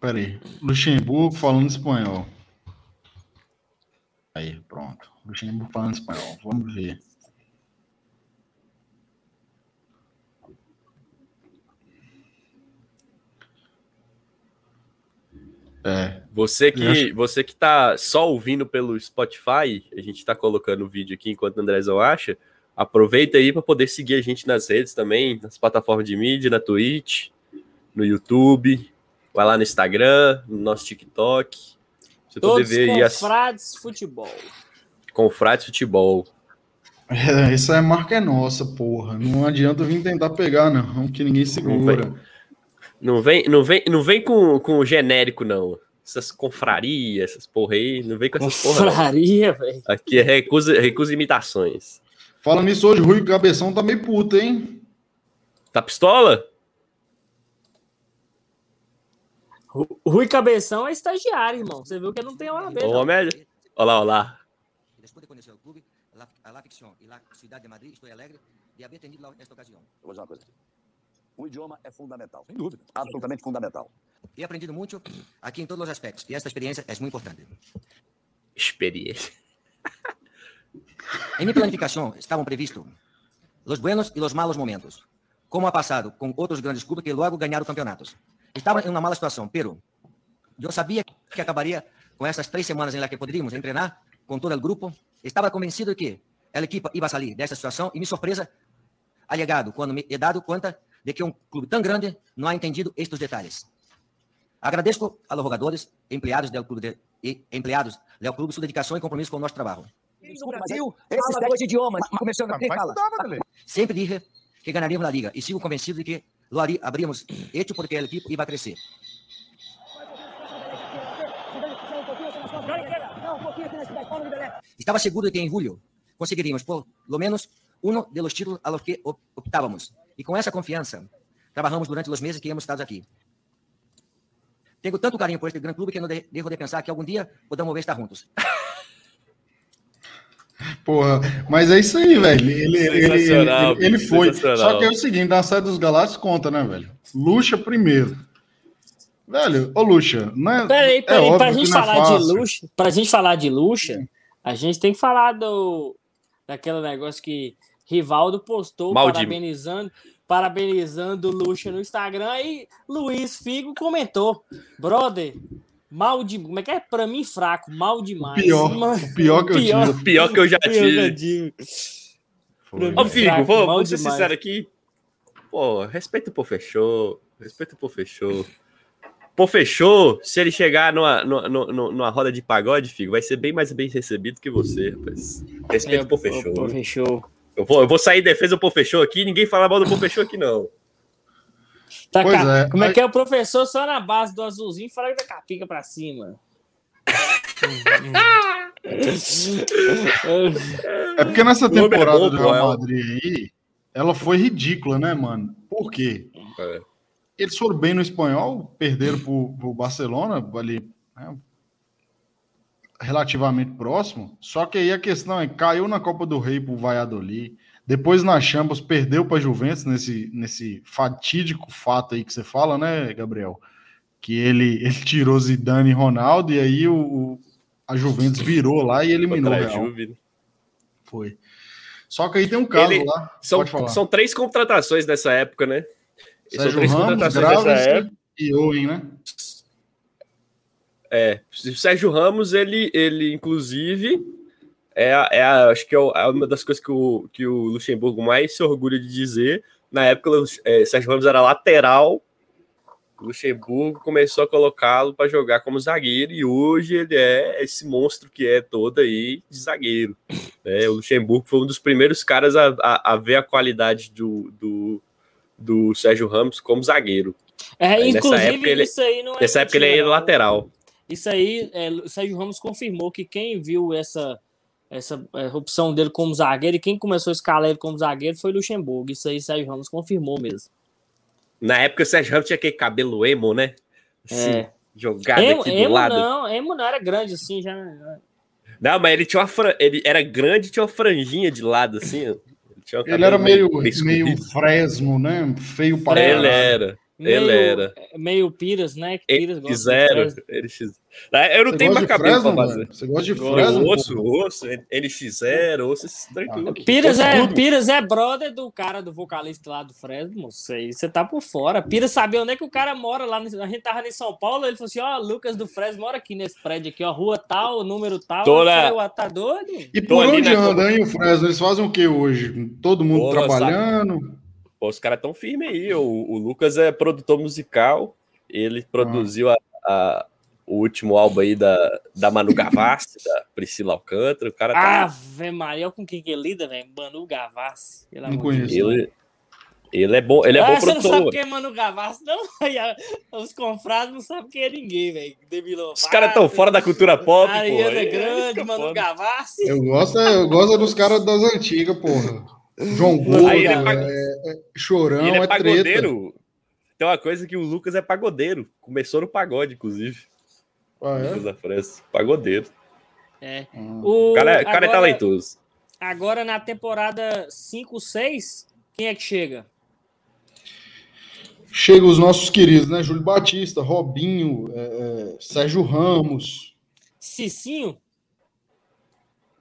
Peraí. Luxemburgo falando espanhol. Aí, pronto. Luxemburgo falando espanhol. Vamos ver. É. Você que, acho... você que tá só ouvindo pelo Spotify, a gente tá colocando o vídeo aqui enquanto o Andrezão acha. Aproveita aí para poder seguir a gente nas redes também, nas plataformas de mídia, na Twitch, no YouTube, vai lá no Instagram, no nosso TikTok. Você Todos poder ver aí as... Confrades Futebol. Confrades Futebol. É, essa é marca é nossa, porra. Não adianta vir tentar pegar, não, que ninguém segura. Não vem, não vem, não vem com, com o genérico, não. Essas confrarias, essas porra aí, não vem com essas porra. Confraria, velho. Aqui é recusa, recusa imitações. Fala nisso hoje, Rui Cabeção tá meio puto, hein? Tá pistola? Rui Cabeção é estagiário, irmão. Você viu que não tem hora B. Ô, média. Olá, olá. Depois de conhecer o clube, a La Ficción e a cidade de Madrid, estou alegre de haver atendido nesta ocasião. vou dizer uma coisa. O idioma é fundamental. Sem dúvida. Absolutamente fundamental. He aprendido muito aqui em todos os aspectos. E esta experiência é muito importante. Experiência. En mi planificación estaban previstos los buenos y los malos momentos, como ha pasado con otros grandes clubes que luego ganaron campeonatos. Estaba en una mala situación, pero yo sabía que acabaría con esas tres semanas las que podríamos entrenar con todo el grupo. Estaba convencido que el equipo iba a salir de esa situación y mi sorpresa ha llegado cuando me he dado cuenta de que un clube tan grande no ha entendido estos detalles. Agradezco a los jugadores, empleados del clube de, y empleados del clube su dedicação e compromisso com o nosso trabalho. no Brasil, esses dois idiomas. Começando a fala. Sempre dije que ganaríamos a liga e sigo convencido de que lo haríamos hecho porque el equipo iba a crescer. Estava seguro de que em julho conseguiríamos por lo menos um dos títulos a los que optávamos. E com essa confiança, trabalhamos durante os meses que hemos estado aqui. Tenho tanto carinho por este grande clube que não devo de pensar que algum dia podamos ver estar juntos. Porra, mas é isso aí, velho. Ele, ele, ele, ele foi. Só que é o seguinte, na série dos Galácticos conta, né, velho? Luxa primeiro. Velho, ô Luxa, não é. Peraí, peraí, é pra gente é falar de fácil. luxa, pra gente falar de luxa, a gente tem que falar do daquele negócio que Rivaldo postou Maldini. parabenizando, parabenizando o Luxa no Instagram e Luiz Figo comentou: "Brother, mal de, como é que é pra mim fraco, mal demais". Pior, pior que eu pior. tive. Pior que eu já pior que eu tive. Ô, Figo, fraco, vou, vou ser demais. sincero aqui. Pô, respeita o Pô Fechou. Respeita o Pô Fechou. Pô Fechou, se ele chegar numa, numa, numa, roda de pagode, Figo, vai ser bem mais bem recebido que você, rapaz. Respeita o Pô Fechou. Pô, fechou. Eu vou, eu vou sair em defesa do Pô Fechou aqui, ninguém fala mal do Pô Fechou aqui, não. Tá é, Como é que é o professor só na base do azulzinho fala da capica pra cima? É porque nessa é temporada bom, do Real é Madrid aí, ela foi ridícula, né, mano? Por quê? É. Eles foram bem no espanhol, perderam pro, pro Barcelona, ali, né, relativamente próximo. Só que aí a questão é, caiu na Copa do Rei pro Valladolid, depois na Champions perdeu para Juventus nesse, nesse fatídico fato aí que você fala, né, Gabriel? Que ele, ele tirou Zidane e Ronaldo e aí o, o- a Juventus virou lá e eliminou o a Real. Juve. né? Foi. Só que aí tem um caso Ele- lá. São, são três contratações nessa época, né? Sérgio três Ramos, Graves e Owen, né? É, o Sérgio Ramos, ele, ele inclusive, é, é acho que é, é uma das coisas que o, que o Luxemburgo mais se orgulha de dizer. Na época, o é, Sérgio Ramos era lateral, Luxemburgo começou a colocá-lo para jogar como zagueiro, e hoje ele é esse monstro que é todo aí de zagueiro. né? O Luxemburgo foi um dos primeiros caras a, a, a ver a qualidade do, do, do Sérgio Ramos como zagueiro. É, Aí, inclusive, época, isso aí não é. Nessa época ele mentira, era lateral. Isso aí, é, o Sérgio Ramos confirmou que quem viu essa, essa é, opção dele como zagueiro e quem começou a escalar ele como zagueiro foi o Luxemburgo. Isso aí, Sérgio Ramos confirmou mesmo. Na época o Sérgio Ramos tinha aquele cabelo emo, né? Assim, É. jogado Emo, aqui do Emo lado. não, Emo não era grande assim, já. Não, mas ele tinha uma fran... ele era grande e tinha uma franjinha de lado, assim. Ele, tinha um Ele cabelo era meio, meio fresmo, né? Feio para. Ele era. Meio, Ele era. Meio Piras, né? Que Piras gosta de X0. Fresno. LX... Ah, Eu não Você tenho mais cabelo Fresno, pra fazer. mano? Você gosta de. Fresno? osso, osso, NX0, osso, tranquilo. Ah, Piras é. Piras é brother do cara do vocalista lá do Fresno, moço. Isso aí você tá por fora. Piras sabia onde é que o cara mora lá. A gente tava em São Paulo, ele falou assim: ó, Lucas do Fresno mora aqui nesse prédio aqui, ó, rua tal, número tal. Tô falei, "Ué, tá doido? E por onde na anda, hein, o Fresno? Eles fazem o que hoje? Todo mundo Pô, trabalhando? Pô, os caras tão firmes aí. O, o Lucas é produtor musical. Ele produziu a- a- o último álbum aí da, da Manu Gavassi, da Priscila Alcântara. O cara tá. Ave Maria, olha com quem que ele lida, velho. Manu Gavassi. Não conheço. Ele, ele é bom, ele é ah, bom você não sabe produtor. quem é Manu Gavassi, não? Os confrades não sabem quem é ninguém, velho. Os caras tão fora da cultura pop, pô. Ariana aí- aí Grande, fica Manu. Gavassi. Eu gosto, é- eu gosto é dos caras das antigas, porra. João Gordo, Aí ele é é, é Chorão, E ele é, é, treta. pagodeiro. Tem uma coisa que o Lucas é pagodeiro. Começou no pagode, inclusive. Ah, é? Lucas da França. Pagodeiro. É. Ah. O, O cara, é- o cara é agora- talentoso. Agora na temporada 5, 6, quem é que chega? Chega os nossos queridos, né? Júlio Batista, Robinho, é, é, Sérgio Ramos, Cicinho?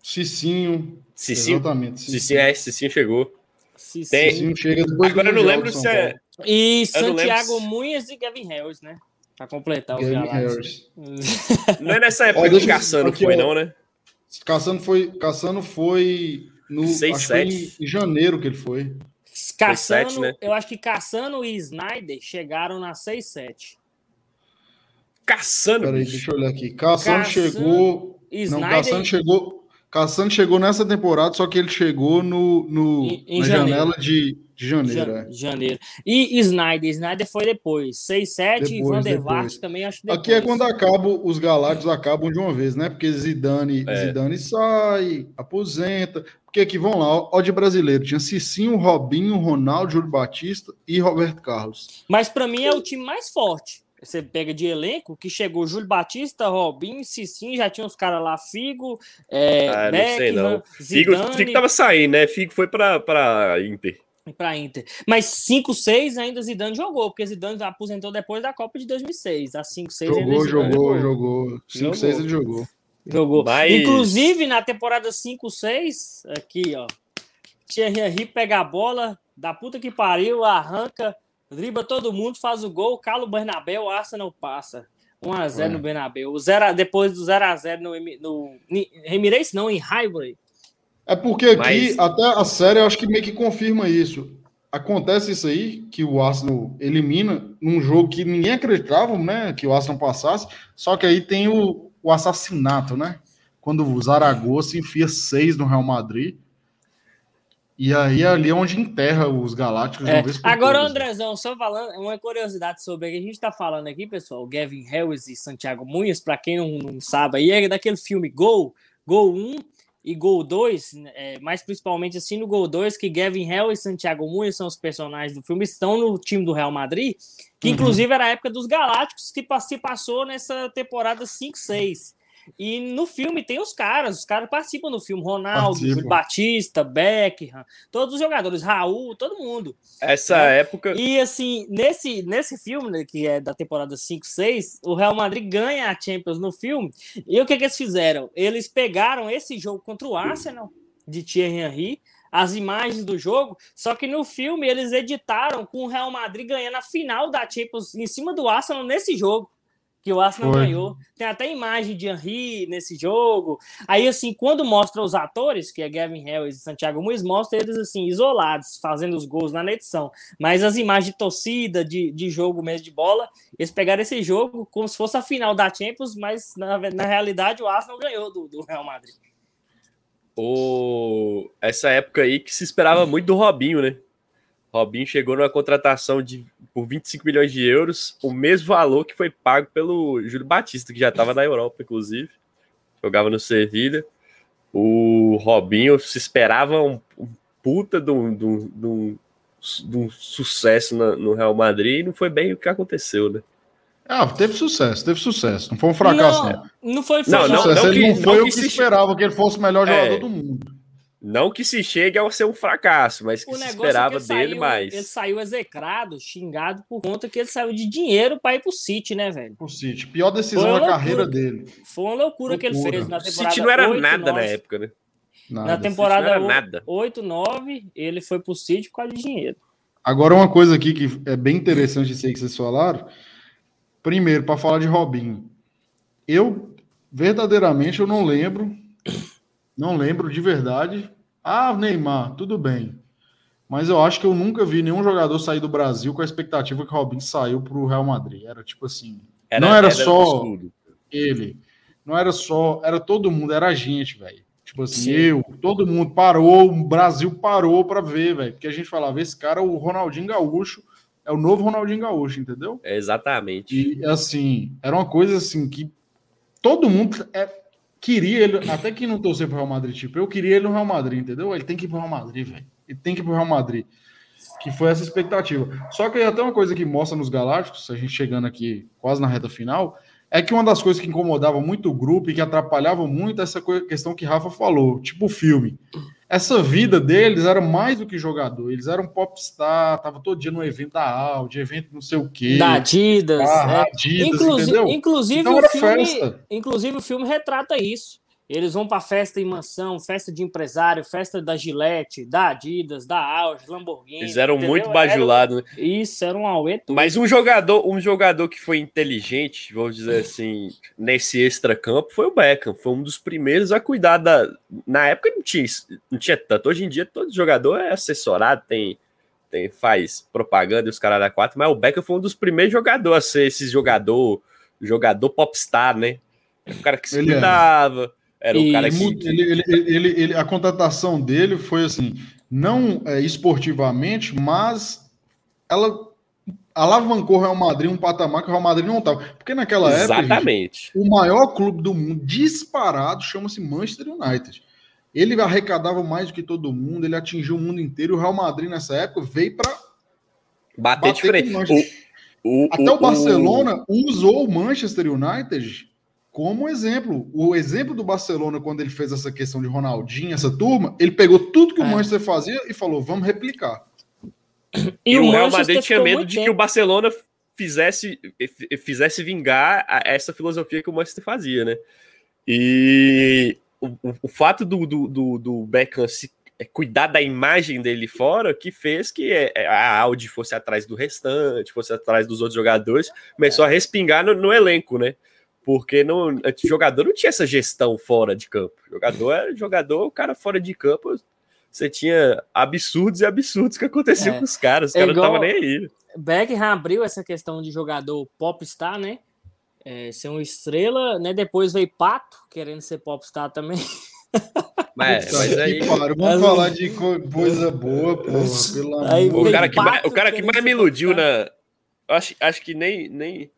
Cicinho. Cicinho, Exatamente. Cicinho, é, Cicinho chegou. Cicinho. Tem- Cicinho chega depois Agora eu não lembro se é. E Santiago Munhas e Gavin Harris, né? Pra completar os Gavin galáxias. Harris. Não é nessa época Ó, que o Caçano aqui, foi, ó. não, né? Caçano foi, Caçano foi no Seis, acho que foi sete. em, em janeiro que ele foi. Caçano, sete, né? eu acho que Caçano e Snyder chegaram na 6-7. Caçano, Peraí, deixa eu olhar aqui. Caçano Caçano chegou. E Não, Snyder Caçano chegou. Caçano chegou nessa temporada, só que ele chegou no, no Em- em na janeiro. janela de, de janeiro. Ja- é. janeiro. E Snyder, Snyder foi depois. 6-7 e Depois, Van der. Vaart também acho depois. Aqui é quando acabam os Galácticos acabam de uma vez, né? Porque Zidane, É. Zidane sai, aposenta. Porque aqui vão lá, ó, ó de brasileiro, tinha Cicinho, Robinho, Ronaldo, Júlio Batista e Roberto Carlos. Mas pra mim é o time mais forte. Você pega de elenco, que chegou Júlio Batista, Robinho, Cicinho, já tinha os caras lá, Figo, é, Ah, não sei não. Figo, Zidane. Figo tava saindo, né? Figo foi pra, pra Inter. para Inter. Mas 5-6 ainda Zidane jogou, porque Zidane aposentou depois da Copa de 2006. A 5-6 jogou, jogou, jogou. 5-6 ele jogou. Jogou. Mas... Inclusive, na temporada 5-6, aqui, ó. Thierry Henry pega a bola, da puta que pariu, arranca, dribla todo mundo, faz o gol, cala o Bernabéu, o Arsenal passa. 1x0 é. no Bernabéu. O zero, depois do 0x0 no, no, no Emirates, não, em Highbury. É porque aqui, Mas... até a série, eu acho que meio que confirma isso. Acontece isso aí, que o Arsenal elimina num jogo que ninguém acreditava, né? Que o Arsenal passasse. Só que aí tem o, o assassinato, né? Quando o Zaragoza enfia seis no Real Madrid. E aí ali é onde enterra os Galácticos. É. Agora, todos. Andrezão, só falando, uma curiosidade sobre a gente está falando aqui, pessoal. Gavin Harris e Santiago Munhas, para quem não, não sabe, aí é daquele filme Gol, Gol 1 e Gol 2, é, mais principalmente assim no Gol 2, que Gavin Harris e Santiago Munhas são os personagens do filme, estão no time do Real Madrid, que uhum. inclusive era a época dos Galácticos, que se passou nessa temporada 5-6. E no filme tem os caras, os caras participam do filme. Ronaldo, Participa. Batista, Beckham, todos os jogadores, Raul, todo mundo. Essa né? época. E assim, nesse, nesse filme, né, que é da temporada 5, 6, o Real Madrid ganha a Champions no filme. E o que, que eles fizeram? Eles pegaram esse jogo contra o Arsenal, de Thierry Henry, as imagens do jogo, só que no filme eles editaram com o Real Madrid ganhando a final da Champions em cima do Arsenal nesse jogo que o Arsenal Foi. ganhou. Tem até imagem de Henry nesse jogo. Aí, assim, quando mostra os atores, que é Gavin Harris e Santiago Muniz, mostra eles, assim, isolados, fazendo os gols na edição. Mas as imagens de torcida, de, de jogo mesmo de bola, eles pegaram esse jogo como se fosse a final da Champions, mas na, na realidade o Arsenal ganhou do, do Real Madrid. O... Essa época aí que se esperava muito do Robinho, né? Robinho chegou numa contratação de, por 25 milhões de euros, o mesmo valor que foi pago pelo Júlio Batista, que já estava na Europa, inclusive. Jogava no Sevilha. O Robinho se esperava um, um puta de um, de um, de um, de um sucesso no, no Real Madrid e não foi bem o que aconteceu, né? Ah, teve sucesso, teve sucesso. Não foi um fracasso, não. Não, não foi, foi não, não, não, ele que, não foi o que, que se esperava, que ele fosse o melhor é. jogador do mundo. Não que se chegue a ser um fracasso, mas que o se esperava é que dele saiu, mais. Ele saiu execrado, xingado por conta que ele saiu de dinheiro para ir pro City, né, velho? Pro City. Pior decisão da carreira dele. Foi uma loucura, loucura, que ele fez na temporada. City não era 8, nada 9. na época, né? Nada. Na temporada 8, 8, 9, ele foi pro City por causa de dinheiro. Agora, uma coisa aqui que é bem interessante isso aí que vocês falaram. Primeiro, para falar de Robinho. Eu, verdadeiramente, eu não lembro não lembro de verdade. Ah, Neymar, tudo bem. Mas eu acho que eu nunca vi nenhum jogador sair do Brasil com a expectativa que o Robinho saiu para o Real Madrid. Era tipo assim. Era, não era, era só ele. Não era só. Era todo mundo, era a gente, velho. Tipo assim, Sim. eu, todo mundo parou, o Brasil parou para ver, velho. Porque a gente falava, esse cara, o Ronaldinho Gaúcho, é o novo Ronaldinho Gaúcho, entendeu? exatamente. E assim, era uma coisa assim que todo mundo. É, queria ele, até que não torcer pro Real Madrid, tipo, eu queria ele no Real Madrid, entendeu? Ele tem que ir pro Real Madrid, velho. Ele tem que ir pro Real Madrid. Que foi essa expectativa. Só que até uma coisa que mostra nos Galácticos, a gente chegando aqui quase na reta final, é que uma das coisas que incomodava muito o grupo e que atrapalhava muito essa questão que Rafa falou, tipo o filme. Essa vida deles era mais do que jogador. Eles eram popstar, tava todo dia no evento da Audi, evento não sei o quê. Da Adidas. Ah, é. Adidas, Inclusive, inclusive, então o filme, inclusive o filme retrata isso. Eles vão para festa em mansão, festa de empresário, festa da Gillette, da Adidas, da Audi, Lamborghini. Eles eram entendeu? muito bajulados, né? Isso, era um auê Mas um jogador, um jogador que foi inteligente, vamos dizer assim, nesse extra-campo foi o Beckham. Foi um dos primeiros a cuidar da. Na época não tinha, não tinha tanto. Hoje em dia, todo jogador é assessorado, tem, tem faz propaganda e os caras da quatro, mas o Beckham foi um dos primeiros jogadores a ser esse jogador, jogador popstar, né? O cara que se é. cuidava. Era o cara que... ele, ele, ele, a contratação dele foi assim, não é, esportivamente, mas ela alavancou o Real Madrid um patamar que o Real Madrid não estava. Porque naquela Exatamente. época, gente, o maior clube do mundo disparado chama-se Manchester United. Ele arrecadava mais do que todo mundo, ele atingiu o mundo inteiro. O Real Madrid nessa época veio para bater, bater de frente. O, o, Até o, o Barcelona usou o Manchester United como exemplo. O exemplo do Barcelona, quando ele fez essa questão de Ronaldinho, essa turma, ele pegou tudo que o é. Manchester fazia e falou: vamos replicar. E, e o, o Real Madrid tinha medo de tempo. que o Barcelona fizesse, fizesse vingar essa filosofia que o Manchester fazia, né? E o, o, fato do, do, do, do Beckham se é, cuidar da imagem dele fora que fez que é, é, a Audi fosse atrás do restante, fosse atrás dos outros jogadores, começou a respingar no, no elenco, né? Porque no, jogador não tinha essa gestão fora de campo. Jogador era jogador, o cara fora de campo, você tinha absurdos e absurdos que aconteciam é. com os caras. Os é caras não estavam nem aí. Beckham abriu essa questão de jogador popstar, né? É, ser uma estrela, né? Depois veio Pato, querendo ser popstar também. Mas, mas aí... Vamos mas... falar de coisa boa, porra, pelo amor. O cara que mais, o cara que mais me iludiu na... Acho, acho que nem, nem,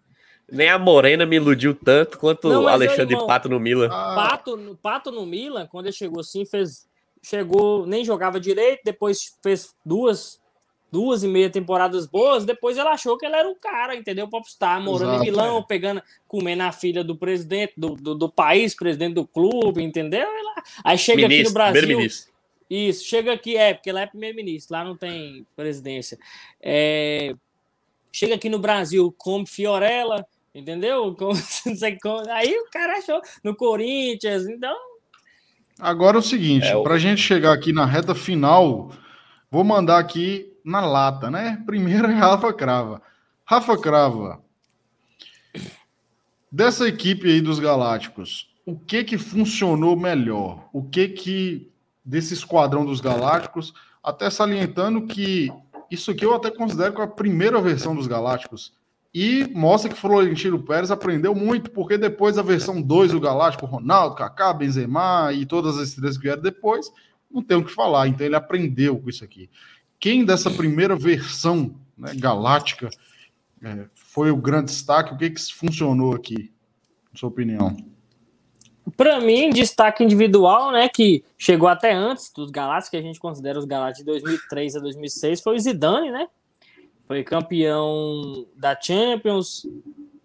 nem a Morena me iludiu tanto quanto o Alexandre irmão, Pato no Milan. Ah. Pato, Pato no Milan, quando ele chegou assim, fez... Chegou, nem jogava direito, depois fez duas duas e meia temporadas boas, depois ela achou que ela era o cara, entendeu? Popstar, morando Exato, em Milão, é. pegando, comendo a filha do presidente do, do, do, país, presidente do clube, entendeu? Ela, aí chega ministro, aqui no Brasil. Isso, chega aqui, é, porque lá é primeiro-ministro, lá não tem presidência. É, chega aqui no Brasil, come Fiorella, entendeu? Com, não sei como, aí o cara achou no Corinthians, então. Agora é o seguinte, é, para a gente chegar aqui na reta final, vou mandar aqui na lata, né? Primeiro é Rafa Crava. Rafa Crava, dessa equipe aí dos Galácticos, o que que funcionou melhor? O que que desse esquadrão dos Galácticos, até salientando que isso aqui eu até considero que é a primeira versão dos Galácticos. E mostra que Florentino Pérez aprendeu muito, porque depois a versão 2 do Galáctico, Ronaldo, Kaká, Benzema e todas as estrelas que vieram depois, não tem o que falar. Então ele aprendeu com isso aqui quem dessa primeira versão né, galáctica é, foi o grande destaque? O que, que funcionou aqui, na sua opinião? Para mim, destaque individual, né, que chegou até antes dos Galácticos, que a gente considera os Galácticos de 2003 a 2006, foi o Zidane, né? Foi campeão da Champions,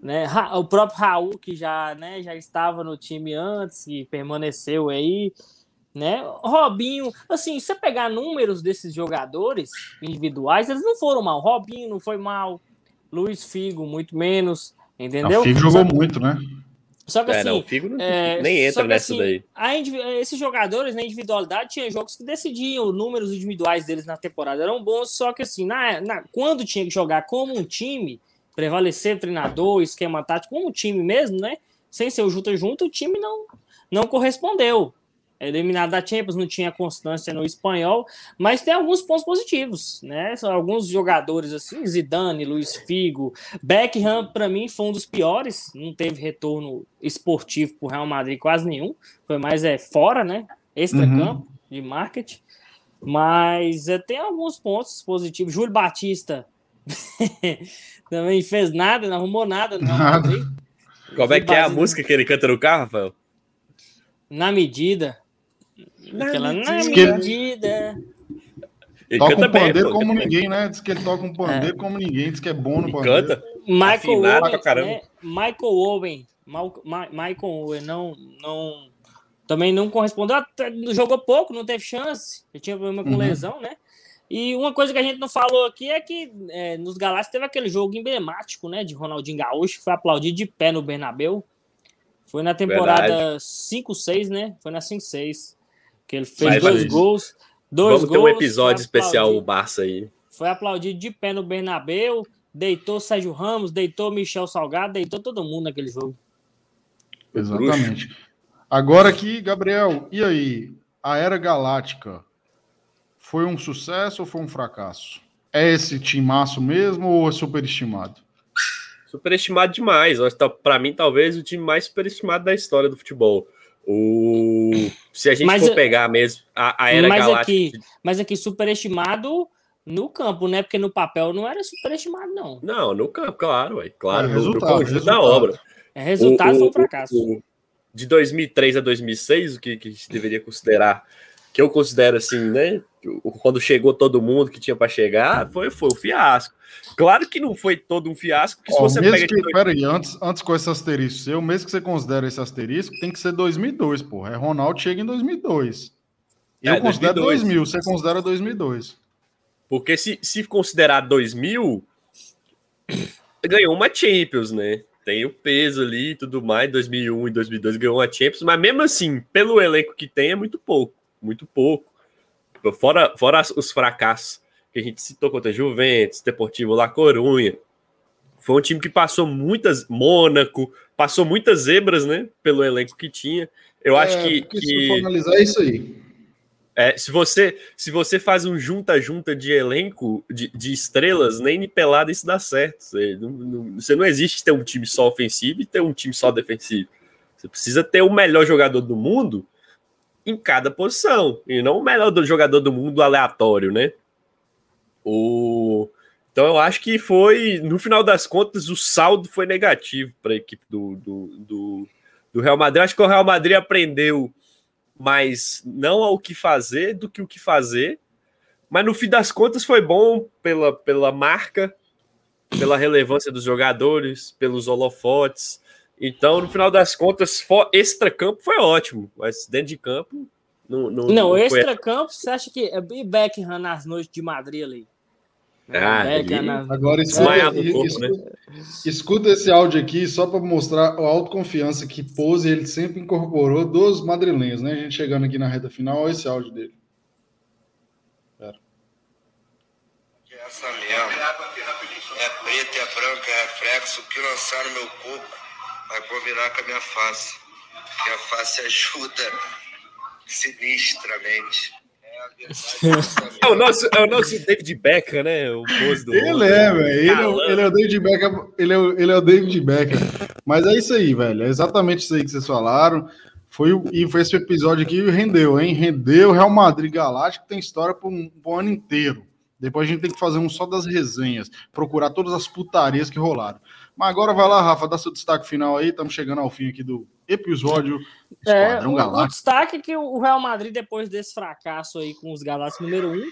né? O próprio Raul, que já, né, já estava no time antes e permaneceu aí né? Robinho, assim, se você pegar números desses jogadores individuais, eles não foram mal. Robinho não foi mal, Luiz Figo muito menos, entendeu? O Figo jogou muito, né? Só que é, assim, não, o Figo não, é, nem entra nessa assim, daí. A, esses jogadores na individualidade tinha jogos que decidiam, números individuais deles na temporada eram bons, só que assim, na, na, quando tinha que jogar como um time, prevalecer o treinador, esquema tático, como um time mesmo, né? Sem ser o junto junto, o time não, não correspondeu eliminado da Champions, não tinha constância no espanhol, mas tem alguns pontos positivos, né? São alguns jogadores assim, Zidane, Luiz Figo, Beckham, para mim, foi um dos piores, não teve retorno esportivo para o Real Madrid quase nenhum, foi mais é fora, né? Extra-campo uhum. de marketing. Mas é, tem alguns pontos positivos. Júlio Batista também fez nada, não arrumou nada. Não, nada. Como é que é a música que ele canta no carro, Rafael? Na medida. Na Aquela medida. na medida. Ele toca um pandeiro bem, como ninguém, né? Diz que ele toca um pandeiro é. como ninguém, diz que é bom no pandeiro. Canta. Michael Owen, né? Michael Owen, Michael Owen não, não, também não correspondeu, jogou pouco, não teve chance, ele tinha problema com uhum. lesão, né? E uma coisa que a gente não falou aqui é que é, nos Galácticos teve aquele jogo emblemático, né, de Ronaldinho Gaúcho, que foi aplaudido de pé no Bernabéu. Foi na temporada 5-6, né? Foi na 5-6. Que ele fez Mas, dois gols. Dois vamos gols, ter um episódio especial o Barça aí. Foi aplaudido de pé no Bernabéu, deitou Sérgio Ramos, deitou Michel Salgado, deitou todo mundo naquele jogo. Exatamente. Agora aqui, Gabriel, e aí? A Era Galáctica foi um sucesso ou foi um fracasso? É esse timaço mesmo ou é superestimado? Superestimado demais. Para mim, talvez o time mais superestimado da história do futebol. O... Se a gente mas, for pegar mesmo a, a era mas galáctica. Aqui, mas aqui, superestimado no campo, né? Porque no papel não era superestimado, não. Não, no campo, claro, ué. Claro, é no, no conjunto resultado. da obra. É resultado, o, foi um fracasso. O, de 2003 a 2006, o que, que a gente deveria considerar que eu considero assim, né? Quando chegou todo mundo que tinha para chegar, foi, foi um fiasco. Claro que não foi todo um fiasco, que se você mesmo pega. Que, Peraí, antes, antes com esse asterisco seu, mesmo que você considere esse asterisco, tem que ser 2002, pô. É Ronaldo chega em 2002. Eu é, considero 2002. 2000, você considera 2002. Porque se, se considerar 2000, ganhou uma Champions, né? Tem o peso ali e tudo mais. 2001 e 2002 ganhou uma Champions, mas mesmo assim, pelo elenco que tem, é muito pouco. Muito pouco. Fora, fora os fracassos que a gente citou contra Juventus, Deportivo La Corunha. Foi um time que passou muitas. Mônaco, passou muitas zebras, né? Pelo elenco que tinha. Eu é, acho que. que... Se for analisar é isso aí. É, se você se você faz um junta-junta de elenco de, de, estrelas, nem pelada isso dá certo. Você não, não, você não existe ter um time só ofensivo e ter um time só defensivo. Você precisa ter o melhor jogador do mundo em cada posição e não o melhor do jogador do mundo aleatório, né? O então eu acho que foi, no final das contas, o saldo foi negativo para a equipe do, do, do, do, Real Madrid. Acho que o Real Madrid aprendeu mais não ao que fazer do que o que fazer. Mas no fim das contas foi bom pela, pela marca, pela relevância dos jogadores, pelos holofotes. Então, no final das contas, extra-campo foi ótimo, mas dentro de campo. Não, não, não, não extra-campo, você acha que é Beckham nas noites de Madrid ali? Ah, é, Agora escuta, escuta, né? escuta, esse áudio aqui só para mostrar a autoconfiança que Pose ele sempre incorporou dos madrilenhos, né? A gente chegando aqui na reta final, olha esse áudio dele. Pera. É essa mesmo. É preta, é branca, é reflexo. O que lançar no meu corpo vai combinar com a minha face. Porque a face ajuda sinistramente. É o nosso, é o nosso David Beckham, né? O pose do. Ele é, velho. Ele, é, ele é o David Beckham. Ele é, o, ele é o David Beckham. Mas é isso aí, velho. É exatamente isso aí que vocês falaram. Foi, e foi esse episódio aqui rendeu, hein? Rendeu Real Madrid Galáctico, tem história para um, um ano inteiro. Depois a gente tem que fazer um só das resenhas, procurar todas as putarias que rolaram. Mas agora vai lá, Rafa, dá seu destaque final aí. Estamos chegando ao fim aqui do episódio é, Esquadrão é, o, O destaque é que o Real Madrid, depois desse fracasso aí com os Galácticos número 1, um,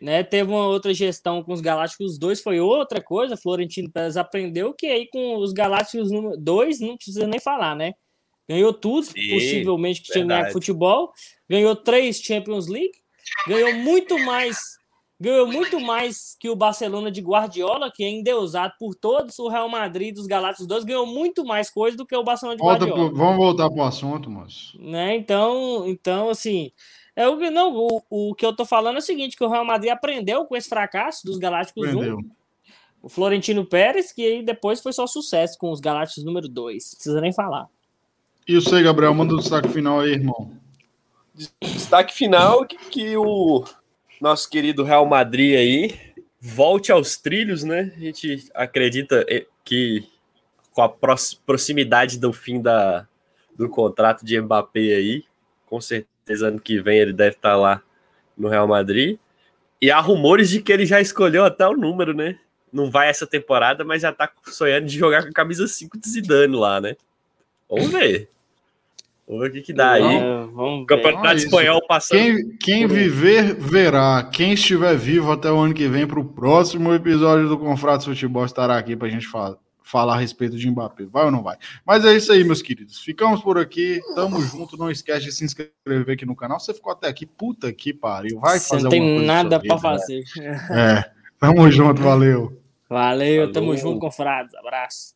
né, teve uma outra gestão com os Galácticos 2, foi outra coisa. Florentino Pérez aprendeu que aí com os Galácticos número 2, não precisa nem falar, né? Ganhou tudo, Sim, possivelmente, que tinha que futebol. Ganhou três Champions League. Ganhou muito mais ganhou muito mais que o Barcelona de Guardiola, que é endeusado por todos, o Real Madrid dos Galácticos 2 ganhou muito mais coisa do que o Barcelona de Volta Guardiola. Pro, vamos voltar para o assunto, moço. Né? Então, então, assim, é o, não, o, o que eu tô falando é o seguinte, que o Real Madrid aprendeu com esse fracasso dos Galácticos aprendeu. 1, o Florentino Pérez, que aí depois foi só sucesso com os Galácticos número 2, precisa nem falar. E o sei, Gabriel, manda o destaque final aí, irmão. Destaque final que, que o nosso querido Real Madrid aí volte aos trilhos, né? A gente acredita que com a proximidade do fim da, do contrato de Mbappé aí, com certeza ano que vem ele deve estar lá no Real Madrid. E há rumores de que ele já escolheu até o número, né? Não vai essa temporada, mas já tá sonhando de jogar com a camisa 5 de Zidane lá, né? Vamos ver. Vamos ver o que, que dá aí. vamos Campeonato ah, Espanhol passando. Quem, quem viver, verá. Quem estiver vivo até o ano que vem, para o próximo episódio do Confratos Futebol, estará aqui para a gente falar, falar a respeito de Mbappé. Vai ou não vai? Mas é isso aí, meus queridos. Ficamos por aqui. Tamo junto. Não esquece de se inscrever aqui no canal. Você ficou até aqui, puta que pariu. Vai Você fazer não tem nada para fazer. É. Tamo junto. Valeu. Valeu. Tamo junto, confrados. Abraço.